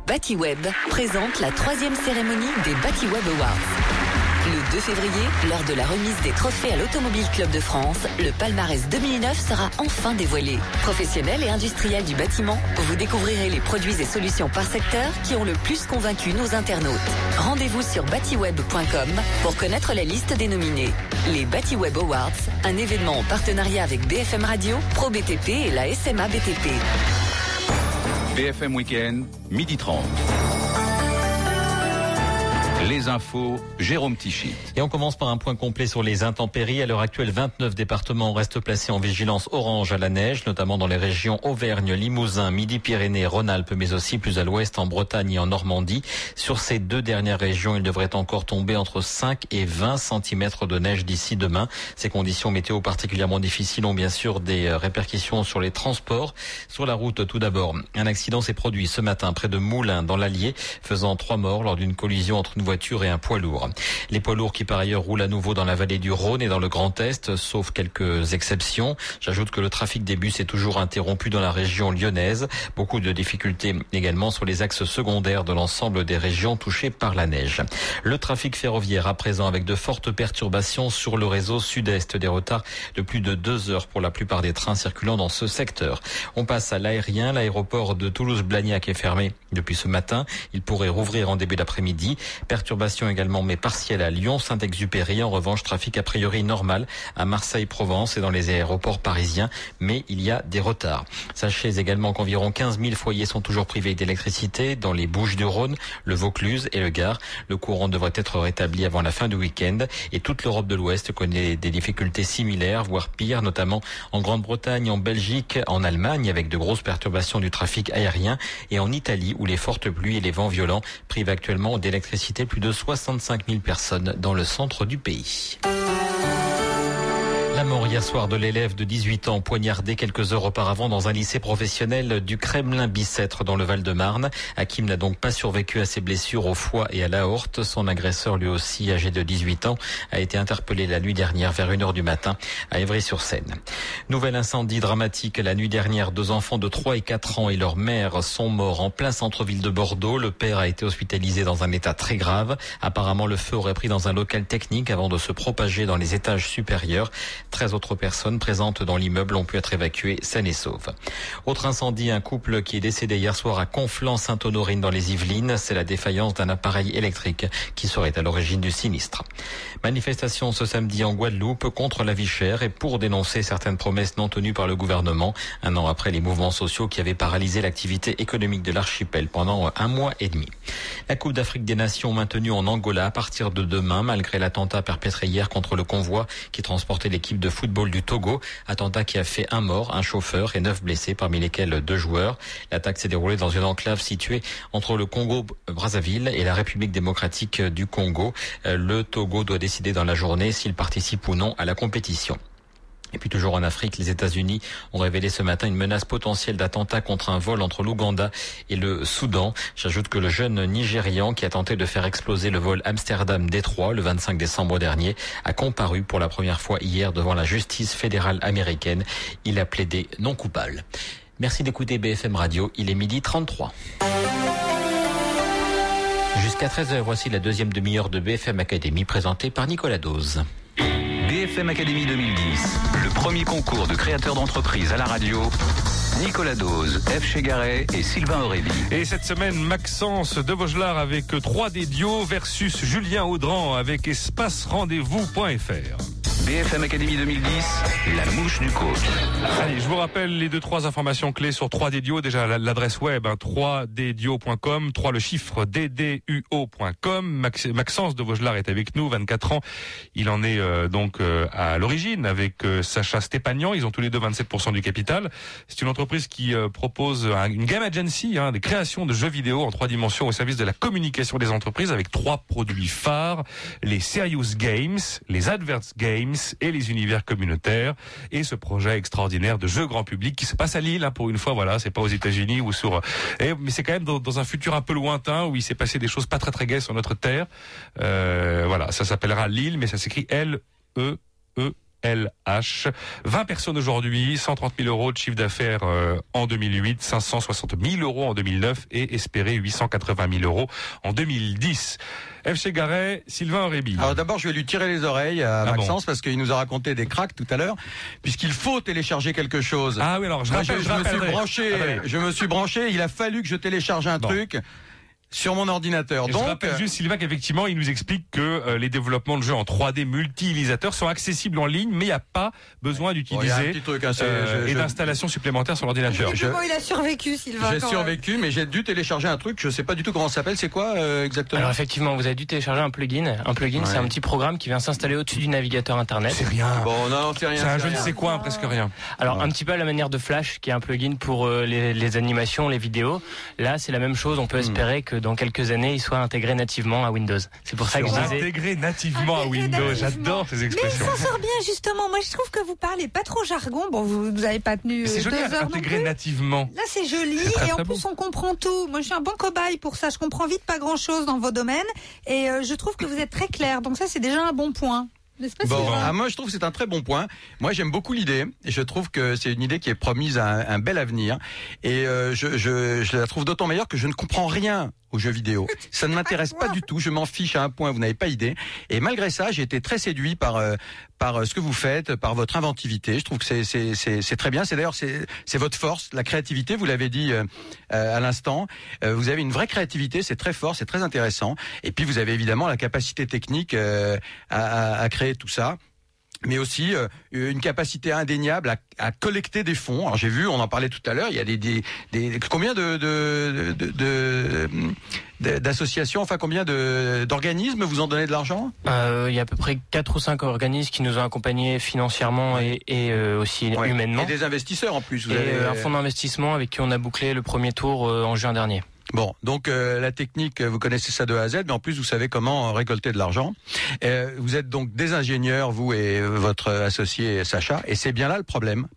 Batiweb présente la troisième cérémonie des Batiweb Awards. Le 2 février, lors de la remise des trophées à l'Automobile Club de France, le palmarès 2009 sera enfin dévoilé. Professionnels et industriels du bâtiment, vous découvrirez les produits et solutions par secteur qui ont le plus convaincu nos internautes. Rendez-vous sur batiweb.com pour connaître la liste des nominés. Les Batiweb Awards, un événement en partenariat avec BFM Radio, Pro BTP et la SMA BTP. BFM Week-end, midi 30. Les infos, Jérôme Tichy. Et on commence par un point complet sur les intempéries. À l'heure actuelle, 29 départements restent placés en vigilance orange à la neige, notamment dans les régions Auvergne, Limousin, Midi-Pyrénées, Rhône-Alpes, mais aussi plus à l'ouest en Bretagne et en Normandie. Sur ces deux dernières régions, il devrait encore tomber entre 5 et 20 cm de neige d'ici demain. Ces conditions météo particulièrement difficiles ont bien sûr des répercussions sur les transports. Sur la route, tout d'abord, un accident s'est produit ce matin près de Moulins, dans l'Allier, faisant trois morts lors d'une collision entre une voiture et un poids lourd. Les poids lourds qui par ailleurs roulent à nouveau dans la vallée du Rhône et dans le Grand Est, sauf quelques exceptions. J'ajoute que le trafic des bus est toujours interrompu dans la région lyonnaise. Beaucoup de difficultés également sur les axes secondaires de l'ensemble des régions touchées par la neige. Le trafic ferroviaire à présent avec de fortes perturbations sur le réseau sud-est, des retards de plus de deux heures pour la plupart des trains circulant dans ce secteur. On passe à l'aérien. L'aéroport de Toulouse-Blagnac est fermé depuis ce matin. Il pourrait rouvrir en début d'après-midi. Perturbations également, mais partielles à Lyon, Saint-Exupéry. En revanche, trafic a priori normal à Marseille, Provence et dans les aéroports parisiens, mais il y a des retards. Sachez également qu'environ 15 000 foyers sont toujours privés d'électricité dans les Bouches-du-Rhône, le Vaucluse et le Gard. Le courant devrait être rétabli avant la fin du week-end et toute l'Europe de l'Ouest connaît des difficultés similaires, voire pires, notamment en Grande-Bretagne, en Belgique, en Allemagne, avec de grosses perturbations du trafic aérien et en Italie, où les fortes pluies et les vents violents privent actuellement d'électricité plus de 65 000 personnes dans le centre du pays. La mort hier soir de l'élève de 18 ans poignardé quelques heures auparavant dans un lycée professionnel du Kremlin-Bicêtre dans le Val-de-Marne. Hakim n'a donc pas survécu à ses blessures au foie et à l'aorte. Son agresseur, lui aussi âgé de 18 ans, a été interpellé la nuit dernière vers 1h du matin à Évry-sur-Seine. Nouvel incendie dramatique la nuit dernière. Deux enfants de 3 et 4 ans et leur mère sont morts en plein centre-ville de Bordeaux. Le père a été hospitalisé dans un état très grave. Apparemment, le feu aurait pris dans un local technique avant de se propager dans les étages supérieurs. 13 autres personnes présentes dans l'immeuble ont pu être évacuées saines et sauves. Autre incendie, un couple qui est décédé hier soir à Conflans-Sainte-Honorine dans les Yvelines. C'est la défaillance d'un appareil électrique qui serait à l'origine du sinistre. Manifestation ce samedi en Guadeloupe contre la vie chère et pour dénoncer certaines promesses non tenues par le gouvernement, un an après les mouvements sociaux qui avaient paralysé l'activité économique de l'archipel pendant un mois et demi. La Coupe d'Afrique des Nations maintenue en Angola à partir de demain, malgré l'attentat perpétré hier contre le convoi qui transportait l'équipe de football du Togo. Attentat qui a fait un mort, un chauffeur et neuf blessés, parmi lesquels deux joueurs. L'attaque s'est déroulée dans une enclave située entre le Congo-Brazzaville et la République démocratique du Congo. Le Togo doit décider dans la journée s'il participe ou non à la compétition. Et puis toujours en Afrique, les États-Unis ont révélé ce matin une menace potentielle d'attentat contre un vol entre l'Ouganda et le Soudan. J'ajoute que le jeune Nigérian qui a tenté de faire exploser le vol Amsterdam-Détroit le 25 décembre dernier a comparu pour la première fois hier devant la justice fédérale américaine. Il a plaidé non coupable. Merci d'écouter BFM Radio. Il est midi 33. Jusqu'à 13h, voici la deuxième demi-heure de BFM Academy présentée par Nicolas Dose. BFM Academy 2010, le premier concours de créateurs d'entreprise à la radio, Nicolas Dose, F. Chegaray et Sylvain Aurélie. Et cette semaine, Maxence de Vaugelard avec 3D Dio versus Julien Audran avec espacerendez-vous.fr. BFM Académie 2010, la mouche du coach. Allez, je vous rappelle les deux trois informations clés sur 3D Dio. Déjà l'adresse web hein, 3ddio.com, 3 le chiffre dduo.com. Max, Maxence de Vaugelard est avec nous, 24 ans. Il en est euh, donc euh, à l'origine avec euh, Sacha Stépagnan. Ils ont tous les deux 27% du capital. C'est une entreprise qui propose un- une game agency, hein, des créations de jeux vidéo en trois dimensions au service de la communication des entreprises avec trois produits phares les Serious Games, les Adverts Games et les univers communautaires. Et ce projet extraordinaire de jeu grand public qui se passe à Lille, hein, pour une fois, voilà, c'est pas aux États-Unis ou sur. Mais c'est quand même dans, un futur un peu lointain où il s'est passé des choses pas très très gaies sur notre terre. Euh, voilà, ça s'appellera Lille, mais ça s'écrit L E. LH. 20 personnes aujourd'hui, 130 000 euros de chiffre d'affaires euh, en 2008, 560 000 euros en 2009 et espéré 880 000 euros en 2010. FC Garret, Sylvain Aurébi. Alors d'abord, je vais lui tirer les oreilles à Ah Maxence parce qu'il nous a raconté des cracks tout à l'heure, puisqu'il faut télécharger quelque chose. Ah oui, alors je rappelle, je, je me suis branché, Attendez. je me suis branché. Il a fallu que je télécharge un truc sur mon ordinateur. Et Donc, je rappelle juste Sylvain qu'effectivement il nous explique que euh, les développements de jeux en 3D multi-utilisateurs sont accessibles en ligne, mais il n'y a pas besoin Bon, d'utiliser petit truc, hein, c'est- euh, et je- d'installation supplémentaire sur l'ordinateur. Je- Comment il a survécu, Sylvain j'ai même survécu, mais j'ai dû télécharger un truc. Je sais pas du tout comment ça s'appelle. C'est quoi euh, exactement? Alors effectivement, vous avez dû télécharger un plugin. Un plugin, Ouais. c'est un petit programme qui vient s'installer au-dessus du navigateur internet. C'est rien. Bon, non, c'est rien. C'est un c'est je ne sais quoi, hein, presque rien. Alors un petit peu à la manière de Flash, qui est un plugin pour euh, les, les animations, les vidéos. Là, c'est la même chose. On Hmm. peut espérer que dans quelques années, il soit intégré nativement à Windows. C'est pour ça que je disais. Intégré nativement à Windows, j'adore ces Mais il expressions. s'en sort bien justement. Moi, je trouve que vous parlez pas trop jargon. Bon, vous vous avez pas tenu Mais euh, C'est joli, deux heures non intégré plus. nativement. Là, c'est joli très, et en plus, beau. on comprend tout. Moi, je suis un bon cobaye pour ça. Je comprends vite pas grand-chose dans vos domaines et euh, je trouve que vous êtes très clair. Donc ça, c'est déjà un bon point. N'est-ce pas, Bon, ah, moi je trouve que c'est un très bon point. Moi j'aime beaucoup l'idée et je trouve que c'est une idée qui est promise à un, un bel avenir et euh, je, je, je la trouve d'autant meilleure que je ne comprends rien aux jeux vidéo. Ça ne m'intéresse pas du tout. Je m'en fiche à un point. Vous n'avez pas idée. Et malgré ça, j'ai été très séduit par euh, par euh, ce que vous faites, par votre inventivité. Je trouve que c'est c'est c'est c'est très bien. C'est d'ailleurs c'est c'est votre force, la créativité. Vous l'avez dit euh, euh, à l'instant. Euh, vous avez une vraie créativité. C'est très fort. C'est très intéressant. Et puis vous avez évidemment la capacité technique euh, à, à- à créer tout ça mais aussi euh, une capacité indéniable à, à collecter des fonds. Alors j'ai vu, on en parlait tout à l'heure, il y a des, des, des- combien de de- de- de- de- d'associations, enfin combien de d'organismes vous en donnez de l'argent? Euh, il y a à peu près 4 ou 5 organismes qui nous ont accompagnés financièrement et, et, euh, aussi Ouais. humainement. Et des investisseurs en plus. Vous Et, avez- un fonds d'investissement avec qui on a bouclé le premier tour en juin dernier. Bon, donc euh, la technique, vous connaissez ça de A à Z, mais en plus vous savez comment récolter de l'argent. Euh, vous êtes donc des ingénieurs, vous et votre associé Sacha, et c'est bien là le problème.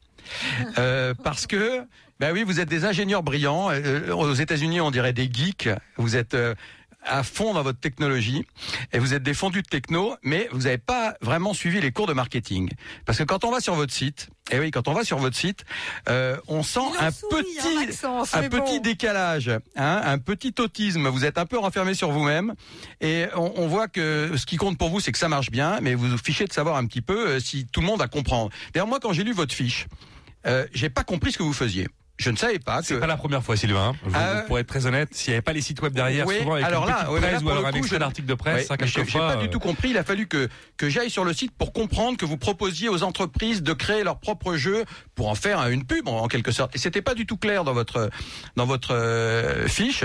Euh, parce que, ben oui, vous êtes des ingénieurs brillants. Euh, aux États-Unis, on dirait des geeks. Vous êtes euh, à fond dans votre technologie et vous êtes des fondus de techno, mais vous n'avez pas vraiment suivi les cours de marketing. Parce que quand on va sur votre site, et oui, quand on va sur votre site, euh, on sent un petit, Maxence, un petit décalage, hein, un petit autisme. Vous êtes un peu renfermé sur vous-même et on, on voit que ce qui compte pour vous, c'est que ça marche bien, mais vous vous fichez de savoir un petit peu euh, si tout le monde va comprendre. D'ailleurs, moi, quand j'ai lu votre fiche, euh, j'ai pas compris ce que vous faisiez. Je ne savais pas que. C'est pas la première fois, Sylvain. Je- Euh, pour être très honnête, s'il n'y avait pas les sites web derrière, Oui, souvent avec alors une là, ouais, là, ou alors un extrait je- d'article de presse, ça, j'ai- pas du euh, tout compris. Il a fallu que que j'aille sur le site pour comprendre que vous proposiez aux entreprises de créer leur propre jeu pour en faire une pub en, en quelque sorte. Et c'était pas du tout clair dans votre dans votre euh, fiche.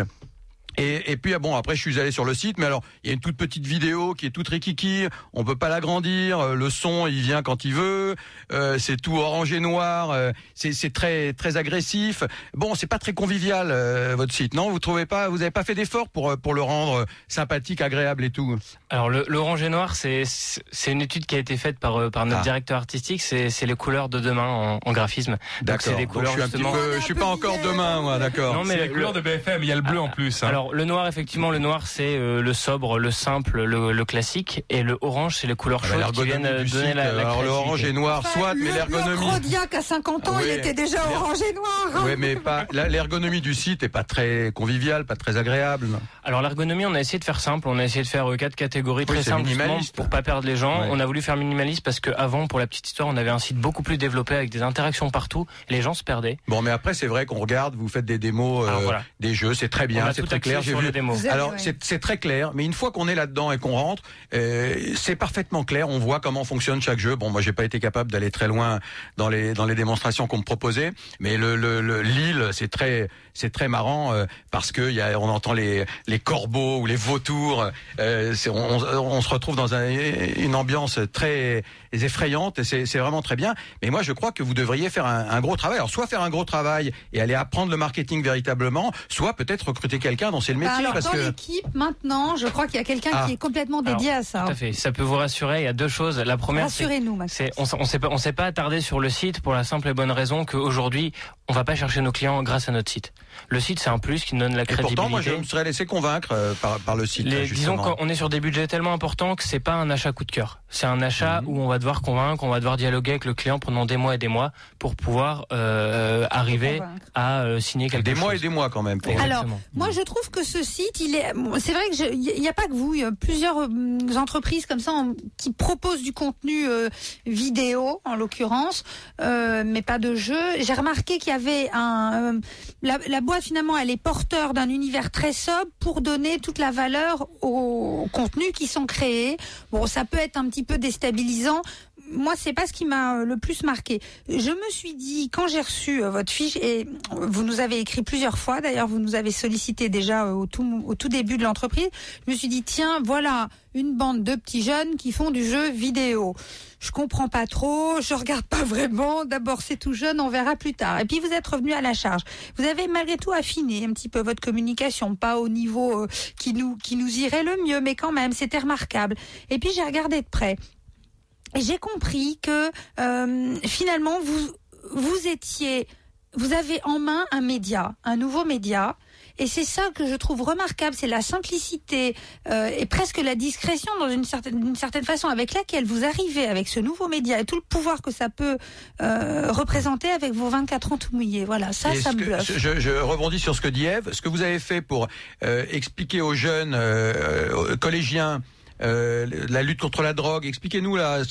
Et, et puis ah bon après je suis allé sur le site mais alors il y a une toute petite vidéo qui est toute rikiki on peut pas l'agrandir euh, le son il vient quand il veut euh, c'est tout orange et noir euh, c'est c'est très très agressif bon c'est pas très convivial euh, votre site non? Vous trouvez pas vous avez pas fait d'effort pour euh, pour le rendre euh, sympathique agréable et tout? Alors le l'orange et noir, c'est c'est une étude qui a été faite par par notre Ah. directeur artistique. C'est c'est les couleurs de demain en, en graphisme. Donc D'accord. c'est des Donc, couleurs je suis un petit justement. peu je suis pas encore demain moi d'accord Non mais les couleurs de BFM, il y a le bleu en plus. hein. Alors Alors le noir, effectivement, le noir c'est euh, le sobre, le simple, le, le classique, et le orange c'est les couleurs Ah bah, chaudes qui viennent l'ergonomie euh, donner site, la, la alors le orange et noir, soit, mais le, l'ergonomie. le Rodiac à 50 ans, Oui. il était déjà orange et noir. Oui, mais pas la- l'ergonomie du site est pas très conviviale, pas très agréable. Alors l'ergonomie, on a essayé de faire simple, on a essayé de faire euh, quatre catégories Oui, très simples pour pas perdre les gens. Ouais. On a voulu faire minimaliste parce que avant, pour la petite histoire, on avait un site beaucoup plus développé avec des interactions partout. Les gens se perdaient. Bon, mais après c'est vrai qu'on regarde, vous faites des démos, euh, Alors, voilà. des jeux, c'est très bien, c'est très axé clair. J'ai vu. Alors ouais. c'est c'est très clair, mais une fois qu'on est là-dedans et qu'on rentre, euh, c'est parfaitement clair. On voit comment fonctionne chaque jeu. Bon, moi j'ai pas été capable d'aller très loin dans les dans les démonstrations qu'on me proposait, mais le, le, le Lille, c'est très c'est très marrant euh, parce que y a, on entend les les corbeaux ou les vautours. Euh, c'est- on, on, on se retrouve dans un, une ambiance très effrayante et c'est vraiment très bien. Mais moi je crois que vous devriez faire un, un gros travail. Alors soit faire un gros travail et aller apprendre le marketing véritablement, soit peut-être recruter quelqu'un dont c'est le Bah, métier alors, parce dans que l'équipe, maintenant, je crois qu'il y a quelqu'un Ah. qui est complètement dédié Alors, à ça. Tout à fait. Ça peut vous rassurer. Il y a deux choses. La première, c'est Rassurez-nous, on, s'est pas on s'est pas attardé sur le site pour la simple et bonne raison qu'aujourd'hui on va pas chercher nos clients grâce à notre site. Le site c'est un plus qui nous donne la et crédibilité. pourtant moi je me serais laissé convaincre euh, par, par le site. Les- disons qu'on est sur des budgets tellement importants que c'est pas un achat coup de cœur. C'est un achat Mhm. où on va devoir convaincre, on va devoir dialoguer avec le client pendant des mois et des mois pour pouvoir euh, arriver à euh, signer quelque des chose. mois et des mois quand même. pour- Alors, moi, je trouve que ce site, il est. C'est vrai que il n'y a pas que vous, il y a plusieurs euh, entreprises comme ça en- qui proposent du contenu euh, vidéo, en l'occurrence, euh, mais pas de jeu. J'ai remarqué qu'il y avait un. euh, la, la boîte finalement, elle est porteur d'un univers très sobre pour donner toute la valeur aux contenus qui sont créés. Bon, ça peut être un petit peu déstabilisant moi, c'est pas ce qui m'a euh, le plus marqué. Je me suis dit, quand j'ai reçu euh, votre fiche, et vous nous avez écrit plusieurs fois, d'ailleurs, vous nous avez sollicité déjà euh, au tout, au tout début de l'entreprise, je me suis dit, tiens, voilà une bande de petits jeunes qui font du jeu vidéo. Je comprends pas trop, je regarde pas vraiment. D'abord, c'est tout jeune, on verra plus tard. Et puis, vous êtes revenu à la charge. Vous avez malgré tout affiné un petit peu votre communication, pas au niveau qui nous qui nous irait le mieux, mais quand même, c'était remarquable. Et puis, j'ai regardé de près. J'ai compris que euh, finalement vous vous étiez vous avez en main un média, un nouveau média. Et c'est ça que je trouve remarquable, c'est la simplicité euh, et presque la discrétion dans une certaine, d'une certaine façon avec laquelle vous arrivez avec ce nouveau média et tout le pouvoir que ça peut euh, représenter avec vos 24 ans tout mouillés. Voilà, ça, Et ça me que- bluffe. je, je rebondis sur ce que dit Eve. Ce que vous avez fait pour euh, expliquer aux jeunes euh, euh, collégiens euh, la lutte contre la drogue, expliquez-nous là,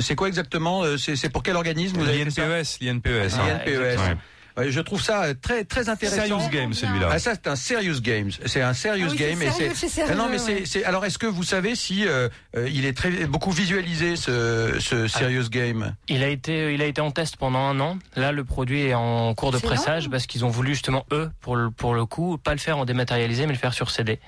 c'est quoi exactement euh, C'est pour quel organisme L'INPES, l'INPES. hein. l'INPES. Ouais, je trouve ça euh, très très intéressant. Serious game, celui-là. Ah, ça c'est un serious game. C'est un serious Ah oui, game. et c'est Ah non mais ouais. c'est c'est- alors est-ce que vous savez si euh, il est très beaucoup visualisé ce, ce serious game Il a été, il a été en test pendant un an. Là, le produit est en cours de pressage parce qu'ils ont voulu justement eux, pour le, pour le coup, pas le faire en dématérialisé, mais le faire sur CD,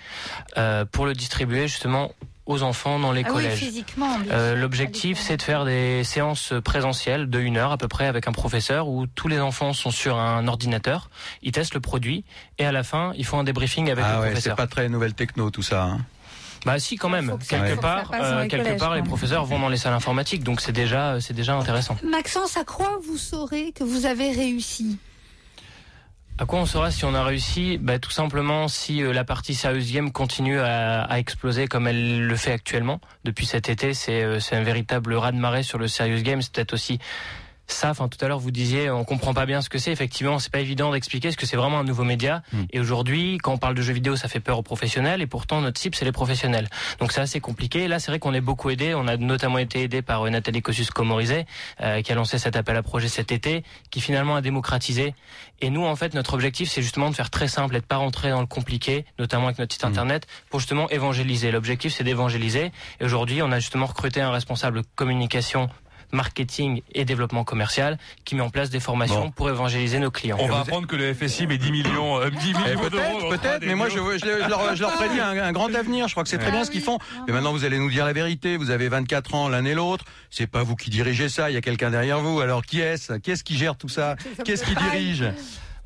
euh, pour le distribuer justement aux enfants dans les Ah oui, collèges. physiquement. Euh. L'objectif, c'est de faire des séances présentielles de une heure à peu près avec un professeur où tous les enfants sont sur un ordinateur, ils testent le produit et à la fin, ils font un débriefing avec Ah le ouais, c'est professeur. pas très nouvelle techno tout ça. hein. Bah si quand même. que quelque ça part, euh, les quelque collèges, part, les professeurs vont dans les salles informatiques, donc c'est déjà, c'est déjà intéressant. Maxence, à quoi vous saurez que vous avez réussi? À quoi on saura si on a réussi bah, Tout simplement si euh, la partie Serious Game continue à, exploser comme elle le fait actuellement. Depuis cet été, c'est euh, un véritable raz-de-marée sur le Serious Game. C'est peut-être aussi ça. Enfin, tout à l'heure, vous disiez, on comprend pas bien ce que c'est. Effectivement, c'est pas évident d'expliquer ce que c'est vraiment un nouveau média. Et aujourd'hui, quand on parle de jeux vidéo, ça fait peur aux professionnels. Et pourtant, notre cible, c'est les professionnels. Donc c'est assez compliqué. Là, c'est vrai qu'on est beaucoup aidé. On a notamment été aidé par euh, Nathalie Kosciusko-Morizet, euh, qui a lancé cet appel à projet cet été, qui finalement a démocratisé. Et nous, en fait, notre objectif, c'est justement de faire très simple et de pas rentrer dans le compliqué, notamment avec notre site internet, pour justement évangéliser. L'objectif, c'est d'évangéliser. Et aujourd'hui, on a justement recruté un responsable communication marketing et développement commercial qui met en place des formations Bon. pour évangéliser nos clients. On va apprendre que le FSI met 10 millions, euh, 10 Eh, millions d'euros. Peut-être, peut-être, mais moi je, je, je leur, je leur prédis un, un grand avenir. Je crois que c'est très bien ce qu'ils font. Mais maintenant vous allez nous dire la vérité. Vous avez 24 ans l'un et l'autre. C'est pas vous qui dirigez ça. Il y a quelqu'un derrière vous. Alors qui est-ce? Qui est-ce qui gère tout ça? Qu'est-ce qui dirige?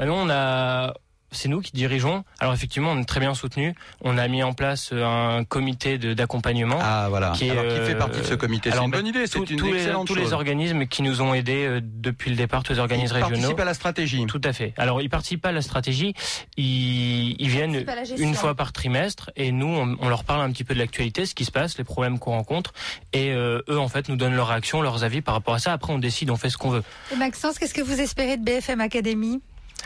Nous, on a c'est nous qui dirigeons. Alors effectivement, on est très bien soutenu. On a mis en place euh, un comité d'accompagnement. Ah voilà. Qui, est, Alors, qui fait euh, partie de ce comité? C'est alors, une bah, bonne idée, c'est tous- une tous les, excellente tous chose. les organismes qui nous ont aidés euh, depuis le départ, tous les organismes Ils régionaux. participent à la stratégie. Tout à fait. Alors ils participent pas à la stratégie, ils, ils viennent une fois par trimestre et nous on, on leur parle un petit peu de l'actualité, ce qui se passe, les problèmes qu'on rencontre et euh, eux en fait nous donnent leurs réactions, leurs avis par rapport à ça. Après on décide, on fait ce qu'on veut. Et Maxence, qu'est-ce que vous espérez de BFM Academy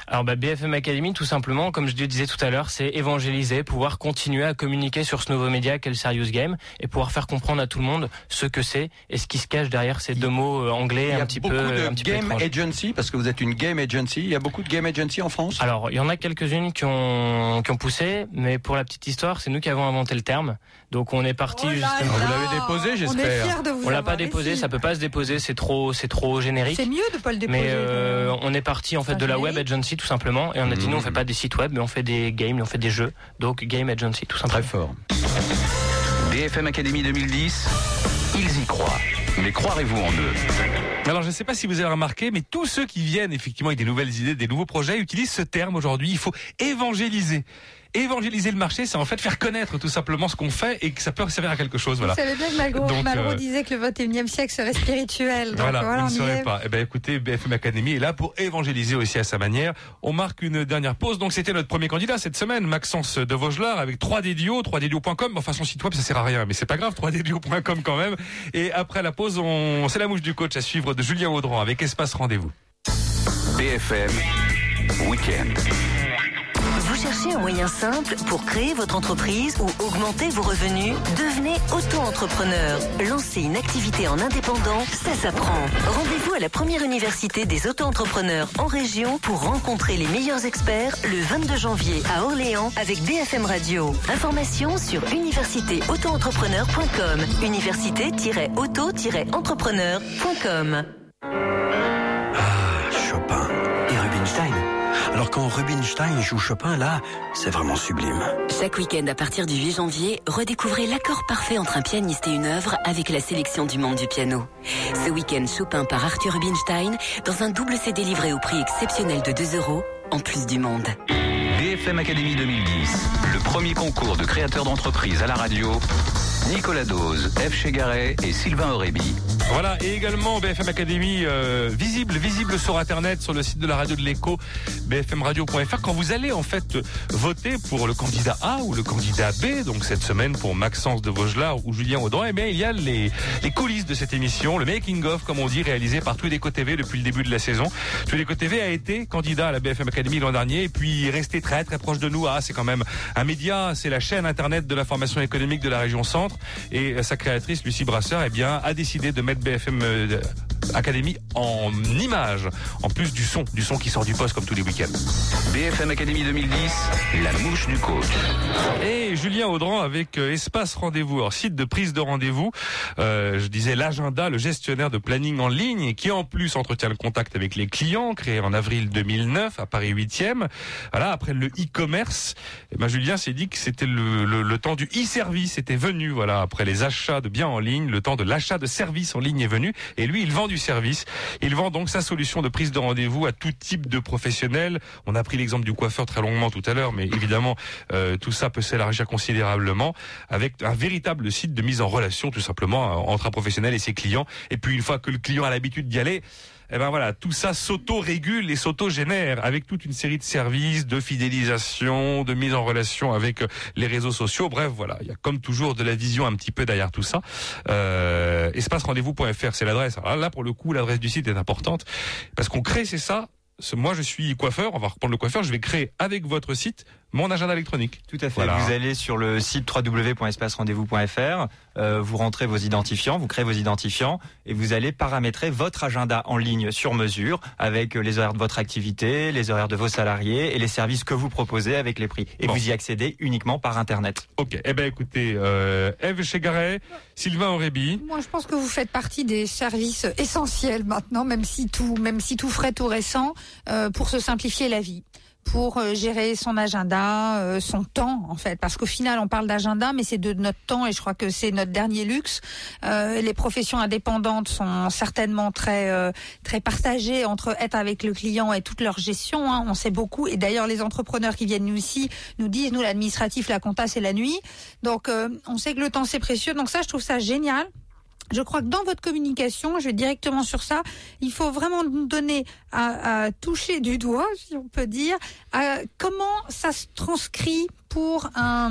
Alors bah, BFM Academy, tout simplement, comme je le disais tout à l'heure, c'est évangéliser, pouvoir continuer à communiquer sur ce nouveau média qu'est le Serious Game et pouvoir faire comprendre à tout le monde ce que c'est et ce qui se cache derrière ces deux mots euh, anglais Il y a un petit beaucoup peu de un petit peu game agency parce que vous êtes une game agency. Il y a beaucoup de game agency en France? Alors, il y en a quelques-unes qui ont, qui ont poussé, mais pour la petite histoire, c'est nous qui avons inventé le terme. Donc, on est parti justement. Vous l'avez déposé, j'espère. On l'a pas déposé, ça peut pas se déposer, c'est trop, c'est trop générique. C'est mieux de pas le déposer. Mais euh, on est parti en fait de la un web agency tout simplement, et on a dit non, on fait pas des sites web, mais on fait des games, on fait des jeux. Donc game agency tout simplement. Très fort. BFM Academy 2010, ils y croient. Mais croirez-vous en eux? Alors je ne sais pas si vous avez remarqué, mais tous ceux qui viennent effectivement avec des nouvelles idées, des nouveaux projets, utilisent ce terme aujourd'hui. Il faut évangéliser. Évangéliser le marché, c'est en fait faire connaître tout simplement ce qu'on fait et que ça peut servir à quelque chose. Voilà. Vous savez bien que Malraux, Donc, Malraux euh, disait que le 21e siècle serait spirituel. Donc Voilà, voilà, vous on ne saurez pas. Eh ben, écoutez, BFM Academy est là pour évangéliser aussi à sa manière. On marque une dernière pause. Donc, c'était notre premier candidat cette semaine, Maxence de Vaugelard, avec 3Ddio, 3Ddio.com. Enfin, son site web, ça sert à rien, mais c'est pas grave, 3Ddio.com quand même. Et après la pause, on, c'est la mouche du coach à suivre de Julien Audran avec Espace Rendez-vous. BFM Week-end. Cherchez un moyen simple pour créer votre entreprise ou augmenter vos revenus Devenez auto-entrepreneur. Lancer une activité en indépendant, ça s'apprend. Rendez-vous à la première université des auto-entrepreneurs en région pour rencontrer les meilleurs experts le 22 janvier à Orléans avec BFM Radio. Information sur universitéautoentrepreneur.com. Université-auto-entrepreneur.com. quand Rubinstein joue Chopin, là, c'est vraiment sublime. Chaque week-end à partir du 8 janvier, redécouvrez l'accord parfait entre un pianiste et une œuvre avec la sélection du monde du piano. Ce week-end, Chopin par Arthur Rubinstein dans un double CD livré au prix exceptionnel de 2 euros, en plus du monde. BFM Academy 2010, le premier concours de créateurs d'entreprise à la radio. Nicolas Dose, F. Chegaray et Sylvain Aurébi. Voilà, et également BFM Academy euh, visible, visible sur Internet, sur le site de la radio de l'écho, bfmradio.fr. Quand vous allez en fait voter pour le candidat A ou le candidat B, donc cette semaine pour Maxence de Vaugelard ou Julien Audran, eh bien il y a les, les coulisses de cette émission, le making of comme on dit, réalisé par Déco TV depuis le début de la saison. Déco TV a été candidat à la BFM Academy l'an dernier et puis est resté très très proche de nous. Ah, c'est quand même un média, c'est la chaîne internet de l'information économique de la région centre et sa créatrice Lucie Brasseur, eh bien a décidé de mettre BFM euh, Academy en image, en plus du son, du son qui sort du poste comme tous les week-ends. BFM Academy 2010, la mouche du coach. Et Julien Audran avec euh, Espace Rendez-vous, alors site de prise de rendez-vous. Euh, je disais l'agenda, le gestionnaire de planning en ligne, qui en plus entretient le contact avec les clients, créé en avril 2009 à Paris 8e. Voilà, après le e-commerce, eh ben Julien s'est dit que c'était le, le, le temps du e-service était venu. Voilà, après les achats de biens en ligne, le temps de l'achat de services en ligne est venu. Et lui, il vend du service. Il vend donc sa solution de prise de rendez-vous à tout type de professionnels. On a pris l'exemple du coiffeur très longuement tout à l'heure, mais évidemment, euh, tout ça peut s'élargir considérablement avec un véritable site de mise en relation, tout simplement, euh, entre un professionnel et ses clients. Et puis, une fois que le client a l'habitude d'y aller, eh ben voilà, tout ça s'auto-régule et s'auto-génère avec toute une série de services, de fidélisation, de mise en relation avec euh, les réseaux sociaux. Bref, voilà, il y a comme toujours de la vision un petit peu derrière tout ça. Euh, espacerendez-vous.fr, c'est l'adresse. Alors là, pour le coup, l'adresse du site est importante parce qu'on crée, c'est ça. Moi, je suis coiffeur. On va reprendre le coiffeur. Je vais créer avec votre site mon agenda électronique. Tout à fait. Voilà. Vous allez sur le site www.espacerendez-vous.fr, euh, vous rentrez vos identifiants, vous créez vos identifiants et vous allez paramétrer votre agenda en ligne sur mesure avec les horaires de votre activité, les horaires de vos salariés et les services que vous proposez avec les prix. Et Bon. vous y accédez uniquement par Internet. Ok. Eh ben, écoutez, euh, Eve Chegaray, Sylvain Aurébi. Moi, je pense que vous faites partie des services essentiels maintenant, même si tout, même si tout frais, tout récent, euh, pour se simplifier la vie. Pour euh, gérer son agenda, euh, son temps en fait, parce qu'au final on parle d'agenda, mais c'est de notre temps et je crois que c'est notre dernier luxe. Euh, les professions indépendantes sont certainement très euh, très partagées entre être avec le client et toute leur gestion. hein. on sait beaucoup et d'ailleurs les entrepreneurs qui viennent nous ici nous disent nous l'administratif, la compta c'est la nuit. Donc euh, on sait que le temps c'est précieux. Donc ça je trouve ça génial. Je crois que dans votre communication, je vais directement sur ça, il faut vraiment donner à, à toucher du doigt, si on peut dire, à comment ça se transcrit pour un,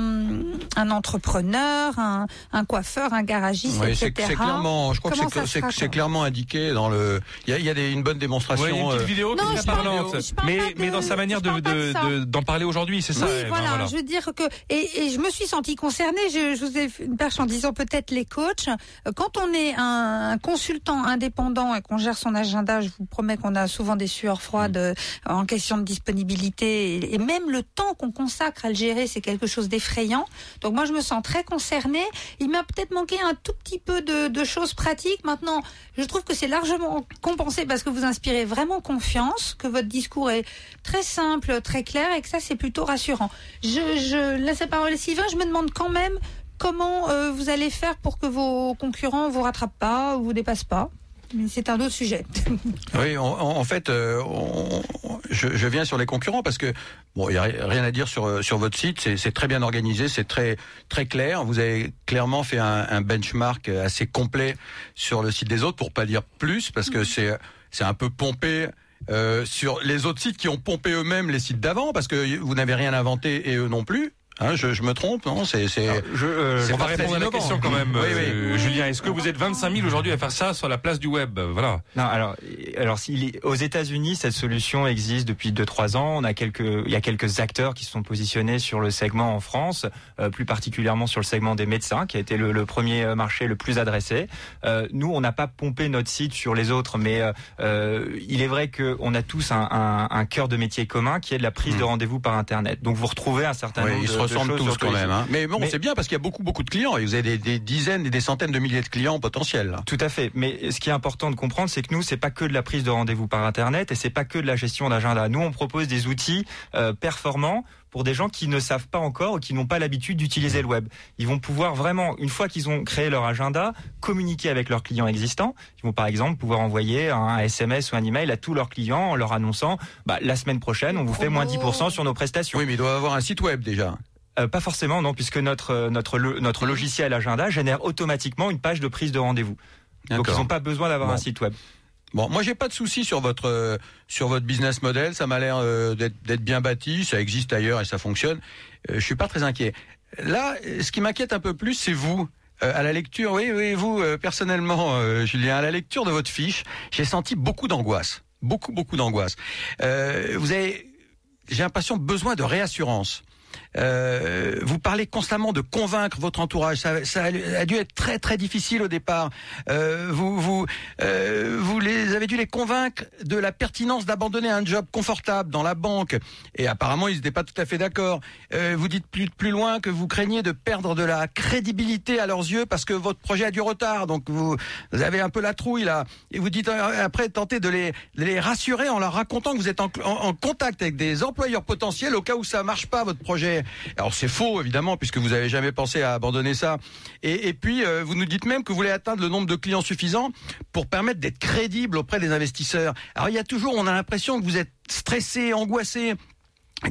un entrepreneur, un, un coiffeur, un garagiste, Oui, etc. c'est clairement, je crois Comment que c'est- clairement indiqué dans le. Il y a, il y a des- une bonne démonstration. Ouais, il y a une petite euh, vidéo qui Non, est parlante, mais, pas de- mais dans sa manière de de- d'en parler aujourd'hui, c'est ça. Oui, eh ben, voilà, Je veux dire que et, et je me suis sentie concernée. Je, je vous ai fait une perche en disant peut-être les coachs. Euh, Quand on est un, un consultant indépendant et qu'on gère son agenda, je vous promets qu'on a souvent des sueurs froides euh, en question de disponibilité et, et même le temps qu'on consacre à le gérer, c'est quelque chose d'effrayant. Donc moi, je me sens très concernée. Il m'a peut-être manqué un tout petit peu de, choses pratiques. Maintenant, je trouve que c'est largement compensé parce que vous inspirez vraiment confiance, que votre discours est très simple, très clair et que ça, c'est plutôt rassurant. Je, je laisse la parole à Sylvain. Je me demande quand même comment euh, vous allez faire pour que vos concurrents vous rattrapent pas ou vous dépassent pas. Mais c'est un autre sujet. Oui, en, fait, euh, on- je, je viens sur les concurrents parce que bon, il y a rien à dire sur euh, sur votre site. C'est c'est très bien organisé, c'est très très clair. Vous avez clairement fait un, un benchmark assez complet sur le site des autres, pour pas dire plus, parce que c'est c'est un peu pompé. euh, sur les autres sites qui ont pompé eux-mêmes les sites d'avant, parce que vous n'avez rien inventé et eux non plus. Hein, je, je me trompe, non C'est c'est. Je, euh, on va répondre à la question quand même, Oui, oui. euh, Julien. Est-ce que vous êtes 25 000 aujourd'hui à faire ça sur la place du web? Voilà. Non, alors, alors aux États-Unis, cette solution existe depuis 2-3 ans. On a quelques, il y a quelques acteurs qui se sont positionnés sur le segment en France, euh, plus particulièrement sur le segment des médecins, qui a été le, le premier euh, marché le plus adressé. Euh, nous, on n'a pas pompé notre site sur les autres, mais euh, il est vrai qu'on a tous un, un, un cœur de métier commun qui est de la prise de rendez-vous par Internet. Donc, vous retrouvez un certain Hmm. Oui, nombre de ressemblent tous quand même. Hein. Mais bon, c'est bien parce qu'il y a beaucoup, beaucoup de clients. Et vous avez des, des dizaines et des centaines de milliers de clients potentiels. Là. Tout à fait. Mais ce qui est important de comprendre, c'est que nous, c'est pas que de la prise de rendez-vous par Internet et c'est pas que de la gestion d'agenda. Nous, on propose des outils euh, performants pour des gens qui ne savent pas encore ou qui n'ont pas l'habitude d'utiliser le web. Ils vont pouvoir vraiment, une fois qu'ils ont créé leur agenda, communiquer avec leurs clients existants. Ils vont par exemple pouvoir envoyer un SMS ou un email à tous leurs clients en leur annonçant bah, la semaine prochaine, on vous fait moins 10% sur nos prestations. Oui, mais il doit avoir un site web déjà. Euh, pas forcément, non, puisque notre euh, notre notre logiciel agenda génère automatiquement une page de prise de rendez-vous. Donc ils n'ont pas besoin d'avoir Bon. un site web. Bon, moi j'ai pas de souci sur votre euh, sur votre business model. Ça m'a l'air euh, d'être bien bâti. Ça existe ailleurs et ça fonctionne. Euh, je suis pas très inquiet. Là, ce qui m'inquiète un peu plus, c'est vous. Euh, à la lecture, oui, oui, vous euh, personnellement, euh, Julien, à la lecture de votre fiche, j'ai senti beaucoup d'angoisse, beaucoup, beaucoup d'angoisse. Euh, vous avez, j'ai l'impression besoin de réassurance. Euh, vous parlez constamment de convaincre votre entourage. Ça, ça a dû être très très difficile au départ. Euh, vous vous euh, vous les avez dû les convaincre de la pertinence d'abandonner un job confortable dans la banque. Et apparemment ils n'étaient pas tout à fait d'accord. Euh, vous dites plus plus loin que vous craignez de perdre de la crédibilité à leurs yeux parce que votre projet a du retard. Donc vous, vous avez un peu la trouille là. Et vous dites euh, après tenter de les de les rassurer en leur racontant que vous êtes en, en- en contact avec des employeurs potentiels au cas où ça marche pas votre projet. Alors c'est faux évidemment puisque vous avez jamais pensé à abandonner ça. Et, puis euh, vous nous dites même que vous voulez atteindre le nombre de clients suffisant pour permettre d'être crédible auprès des investisseurs. Alors il y a toujours, on a l'impression que vous êtes stressé, angoissé.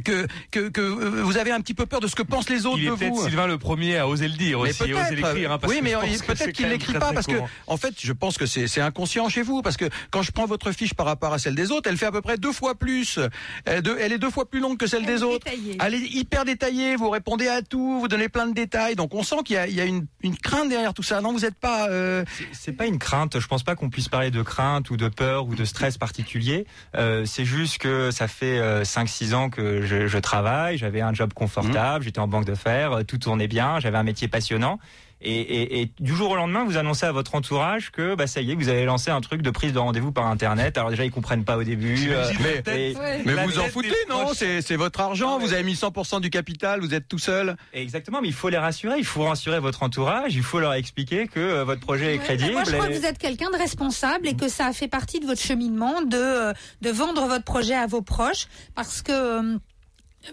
Que, que, que euh, vous avez un petit peu peur de ce que pensent les autres Il est de peut-être vous. Sylvain le premier à oser le dire Mais aussi, et oser l'écrire. hein, parce oui, que mais peut-être qu'il l'écrit pas parce que, en fait, je pense que c'est inconscient chez vous parce que quand je prends votre fiche par rapport à celle des autres, elle fait à peu près deux fois plus. Elle, deux- elle est deux fois plus longue que celle des autres. détaillée. Elle est hyper détaillée. Vous répondez à tout, vous donnez plein de détails. Donc on sent qu'il y a, il y a une, une crainte derrière tout ça. Non, vous n'êtes pas. euh, C'est pas une crainte. Je pense pas qu'on puisse parler de crainte ou de peur ou de stress particulier. Euh, c'est juste que ça fait euh, 5-6 ans que je, je travaille. J'avais un job confortable. J'étais en banque d'affaires. euh, Tout tournait bien. J'avais un métier passionnant. Et, et, et du jour au lendemain, vous annoncez à votre entourage que bah ça y est, vous avez lancé un truc de prise de rendez-vous par internet. Alors déjà, ils comprennent pas au début. euh, mais et- mais la vous en foutez, non C'est votre argent. Vous avez mis 100% du capital. Vous êtes tout seul. Exactement, mais il faut les rassurer, il faut rassurer votre entourage, il faut leur expliquer que euh, votre projet est crédible. Moi, je crois et- que vous êtes quelqu'un de responsable et que ça a fait partie de votre cheminement de, euh, de vendre votre projet à vos proches parce que euh,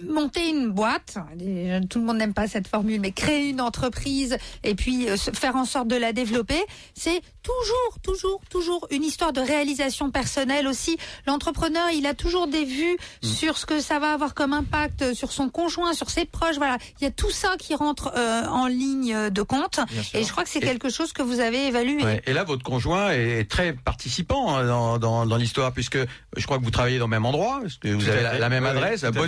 monter une boîte, euh, tout le monde n'aime pas cette formule, mais créer une entreprise et puis euh, faire en sorte de la développer, c'est toujours, toujours, toujours une histoire de réalisation personnelle aussi. L'entrepreneur, il a toujours des vues Mm. sur ce que ça va avoir comme impact euh, sur son conjoint, sur ses proches. Voilà, il y a tout ça qui rentre euh, en ligne de compte. Et je crois que c'est quelque chose que vous avez évalué. Ouais. Et là, votre conjoint est très participant hein, dans, dans, dans l'histoire, puisque je crois que vous travaillez dans le même endroit, parce que vous Tout avez la, la même adresse, tout à fait.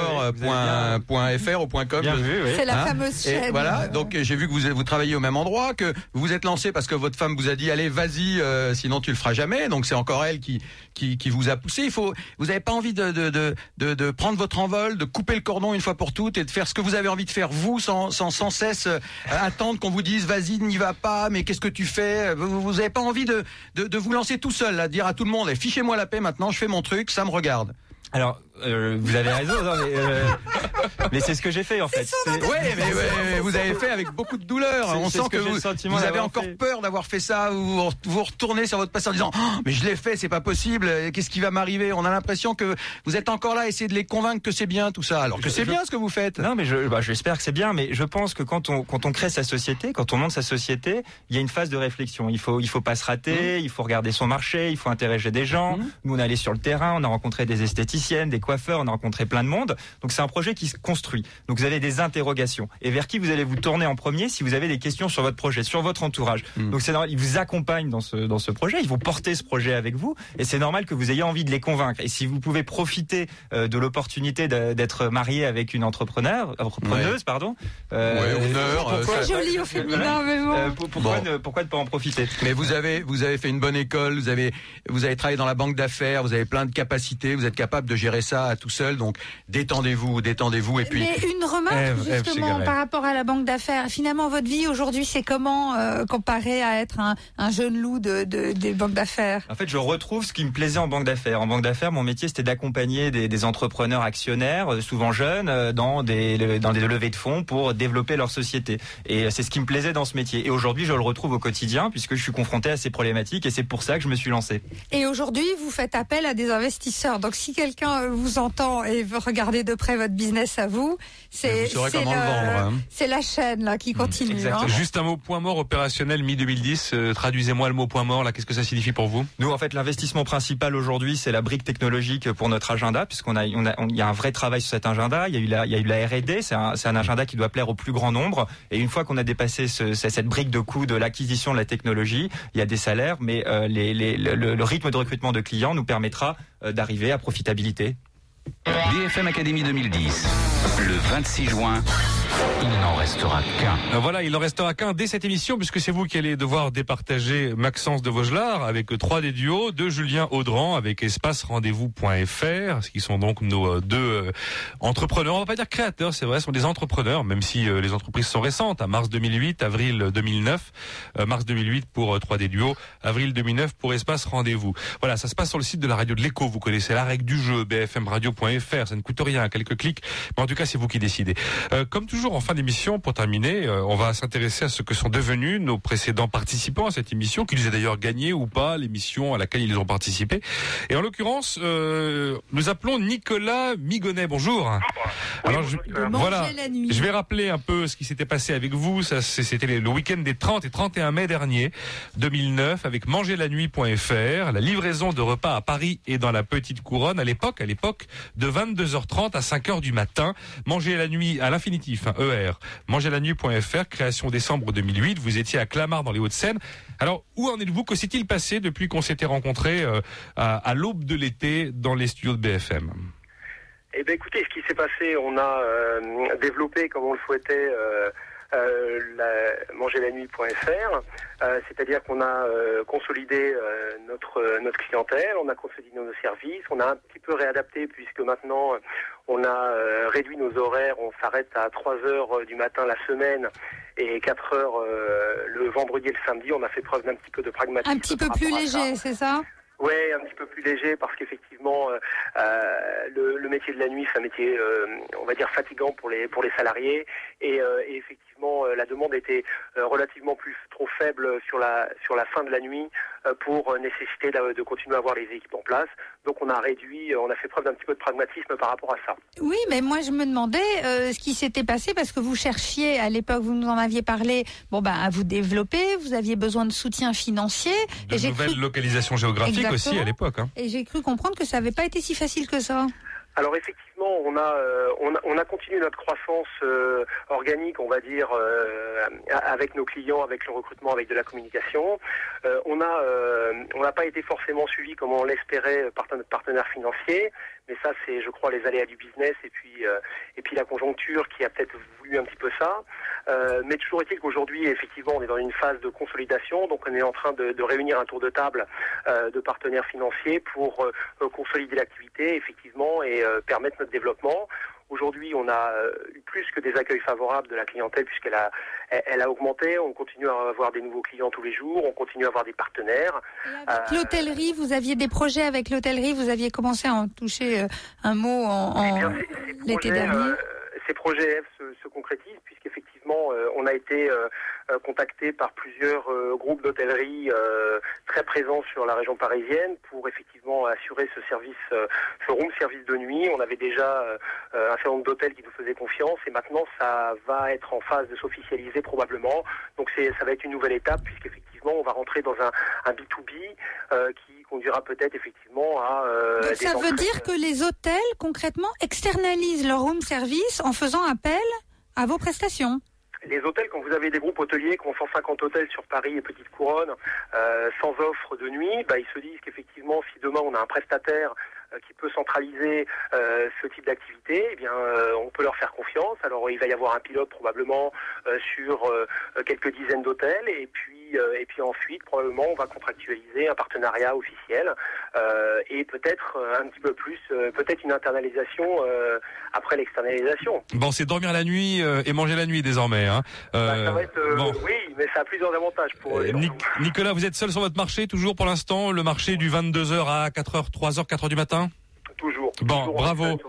bodysculptor.fr ou .com. Oui. C'est la Hein fameuse Et chaîne. voilà, donc j'ai vu que vous, vous travaillez au même endroit, que vous vous êtes lancé parce que votre femme vous a dit allez vas-y, euh, sinon tu le feras jamais. Donc c'est encore elle qui, qui qui vous a poussé. Il faut, vous n'avez pas envie de de, de de de prendre votre envol, de couper le cordon une fois pour toutes et de faire ce que vous avez envie de faire vous, sans sans sans cesse euh, attendre qu'on vous dise vas-y n'y va pas, mais qu'est-ce que tu fais? Vous vous avez pas envie de, de de vous lancer tout seul, à dire à tout le monde eh, fichez-moi la paix maintenant, je fais mon truc, ça me regarde. Alors, euh, vous avez raison, non, mais, euh, mais c'est ce que j'ai fait en fait. C'est- Ouais, mais, ouais, vous avez fait avec beaucoup de douleur. On sent que vous, avez encore fait. peur d'avoir fait ça. Vous vous retournez sur votre passé en disant Oh, mais je l'ai fait, c'est pas possible. Qu'est-ce qui va m'arriver? On a l'impression que vous êtes encore là à essayer de les convaincre que c'est bien tout ça, alors que c'est bien ce que vous faites. Non, mais je, bah, j'espère que c'est bien, mais je pense que quand on, quand on crée sa société, quand on monte sa société, il y a une phase de réflexion. Il faut, il faut pas se rater, il faut regarder son marché, il faut interroger des gens. Nous, on est allé sur le terrain, on a rencontré des esthéticiennes, des coiffeurs, on a rencontré plein de monde. Donc, c'est un projet qui se construit. Donc, vous avez des interrogations. Et vers qui vous allez vous tourner en premier si vous avez des questions sur votre projet, sur votre entourage. Donc, c'est normal, ils vous accompagnent dans ce, dans ce projet, ils vont porter ce projet avec vous. Et c'est normal que vous ayez envie de les convaincre. Et si vous pouvez profiter euh, de l'opportunité d'être marié avec une entrepreneur, entrepreneuse, pardon. Ouais, honneur, pourquoi- C'est joli au féminin, mais bon. euh, pour- pourquoi, Bon. ne, pourquoi ne pas en profiter? Mais vous avez vous avez fait une bonne école, vous avez vous avez travaillé dans la banque d'affaires, vous avez plein de capacités, vous êtes capable de gérer ça tout seul. Donc détendez-vous, détendez-vous et puis. Mais une remarque Ève, justement par rapport à la banque d'affaires. Finalement, votre vie aujourd'hui, c'est comment euh, comparé à être un, un jeune loup de, de- des banques d'affaires? En fait, je retrouve ce qui me plaisait en banque d'affaires. En banque d'affaires, mon métier, c'était d'accompagner des, des entrepreneurs actionnaires, euh, souvent jeunes, euh, dans des, dans des levées de fonds pour développer leur société. Et euh, c'est ce qui me plaisait dans ce métier. Et aujourd'hui, je le retrouve au quotidien puisque je suis confronté à ces problématiques et c'est pour ça que je me suis lancé. Et aujourd'hui, vous faites appel à des investisseurs. Donc, si quelqu'un vous entend et veut regarder de près votre business à vous, c'est hein. la chaîne là qui continue. hein. Juste un mot point mort opérationnel mi-2010. euh, Traduisez-moi le mot point mort là. Qu'est-ce que ça signifie pour vous? Nous, en fait, l'investissement principal aujourd'hui, c'est la brique technologique pour notre agenda, puisqu'on a, on a, on- il y a un vrai travail sur cet agenda. Il y a eu la, il y a eu la R&D. C'est un, c'est un agenda qui doit plaire au plus grand nombre. Et une fois qu'on a dépassé ce- ce- cette brique de coût de l'acquisition de la technologie, il y a des salaires, mais euh, les, les- le, le rythme de recrutement de clients nous permettra euh, d'arriver à profitabilité. BFM Academy 2010, le 26 juin, il n'en restera qu'un. Euh, Voilà, il n'en restera qu'un dès cette émission, puisque c'est vous qui allez devoir départager Maxence de Vaugelard avec trois des duos, de Julien Audran avec espacerendez-vous.fr, ce qui sont donc nos euh, deux euh, entrepreneurs, on va pas dire créateurs, c'est vrai, ce sont des entrepreneurs, même si les entreprises sont récentes, à mars 2008, avril 2009, euh, mars 2008 pour euh, trois des duos, avril 2009 pour Espace Rendez-vous. Voilà, ça se passe sur le site de la radio de l'écho, vous connaissez la règle du jeu, bfmradio.fr, ça ne coûte rien, quelques clics, mais en tout cas c'est vous qui décidez. En fin d'émission, pour terminer, euh, on va s'intéresser à ce que sont devenus nos précédents participants à cette émission, qu'ils aient d'ailleurs gagné ou pas l'émission à laquelle ils ont participé. Et en l'occurrence, euh, nous appelons Nicolas Migonnet. Bonjour. Alors, je, voilà, je vais rappeler un peu ce qui s'était passé avec vous. Ça, c'était le week-end des 30 et 31 mai dernier, 2009, avec mangerlanuit.fr, la livraison de repas à Paris et dans la petite couronne à l'époque, à l'époque de 22h30 à 5h du matin. Manger la nuit à l'infinitif, hein, ER. Mangerlanuit.fr, création décembre 2008. Vous étiez à Clamart dans les Hauts-de-Seine. Alors, où en êtes-vous Que s'est-il passé depuis qu'on s'était rencontrés euh, à, à l'aube de l'été dans les studios de BFM Eh bien, écoutez, ce qui s'est passé, on a euh, développé, comme on le souhaitait, euh, euh, la, mangerlanuit.fr, euh, c'est-à-dire qu'on a euh, consolidé euh, notre euh, notre clientèle, on a consolidé nos services, on a un petit peu réadapté puisque maintenant on a euh, réduit nos horaires, on s'arrête à 3 heures du matin la semaine et 4 heures euh, le vendredi et le samedi. On a fait preuve d'un petit peu de pragmatisme. Un petit peu plus léger, c'est ça? Oui, un petit peu plus léger parce qu'effectivement, euh, le, le métier de la nuit, c'est un métier, euh, on va dire, fatigant pour les pour les salariés et, euh, et effectivement, euh, la demande était euh, relativement plus trop faible sur la sur la fin de la nuit euh, pour nécessiter de, de continuer à avoir les équipes en place. Donc on a réduit, on a fait preuve d'un petit peu de pragmatisme par rapport à ça. Oui, mais moi je me demandais euh, ce qui s'était passé parce que vous cherchiez à l'époque, vous nous en aviez parlé, bon ben à vous développer, vous aviez besoin de soutien financier De et nouvelles cru localisations géographiques aussi à l'époque. hein. et j'ai cru comprendre que ça n'avait pas été si facile que ça. Alors effectivement, on a, euh, on a, on a continué notre croissance euh, organique, on va dire, euh, avec nos clients, avec le recrutement, avec de la communication. On a, on n'a pas été forcément suivi comme on l'espérait par notre partenaire financier, mais ça c'est, je crois, les aléas du business et puis euh, et puis la conjoncture qui a peut-être voulu un petit peu ça. Euh, mais toujours est-il qu'aujourd'hui, effectivement, on est dans une phase de consolidation, donc on est en train de, réunir un tour de table euh, de partenaires financiers pour euh, consolider l'activité, effectivement, et permettre notre développement. Aujourd'hui, on a euh, eu plus que des accueils favorables de la clientèle puisqu'elle a, elle, a augmenté. On continue à avoir des nouveaux clients tous les jours. On continue à avoir des partenaires. Euh, L'hôtellerie, vous aviez des projets avec l'hôtellerie, vous aviez commencé à en toucher euh, un mot en, en l'été dernier. euh, ces projets se, se concrétisent euh, on a été euh, euh, contacté par plusieurs groupes d'hôtellerie très présents sur la région parisienne pour effectivement assurer ce service, ce room service de nuit. On avait déjà un certain nombre d'hôtels qui nous faisaient confiance et maintenant ça va être en phase de s'officialiser probablement. Donc ça va être une nouvelle étape puisqu'effectivement on va rentrer dans un, un B2B euh, qui conduira peut-être effectivement à euh, Donc ça veut dire que les hôtels, concrètement, externalisent leur room service en faisant appel à vos prestations. Les hôtels, quand vous avez des groupes hôteliers qui ont 150 hôtels sur Paris et Petite Couronne, euh, sans offre de nuit, bah, ils se disent qu'effectivement, si demain on a un prestataire euh, qui peut centraliser euh, ce type d'activité, eh bien, euh, on peut leur faire confiance. Alors, il va y avoir un pilote probablement euh, sur euh, quelques dizaines d'hôtels, et puis, euh, et puis ensuite, probablement, on va contractualiser un partenariat officiel euh, et peut-être euh, un petit peu plus, euh, peut-être une internalisation euh, après l'externalisation. Bon, c'est dormir la nuit euh, et manger la nuit désormais. Hein. Euh, Ça va être, bon. Oui, mais ça a plusieurs avantages pour les Nic- Nicolas, vous êtes seul sur votre marché toujours pour l'instant, le marché du 22h à 4h, 3h, 4h du matin? Toujours. Bon, toujours bravo.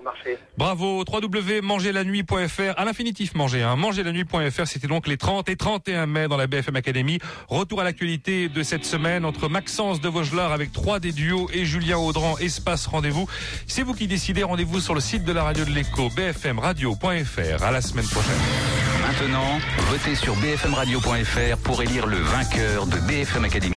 Bravo, www.mangerlanuit.fr, à l'infinitif manger, hein, mangerlanuit.fr, c'était donc les 30 et 31 mai dans la BFM Academy. Retour à l'actualité de cette semaine entre Maxence de Vaugelard avec trois des duos et Julien Audran, espace rendez-vous. C'est vous qui décidez, rendez-vous sur le site de la radio de l'écho, bfmradio.fr. À la semaine prochaine. Maintenant, votez sur bfmradio.fr pour élire le vainqueur de BFM Academy.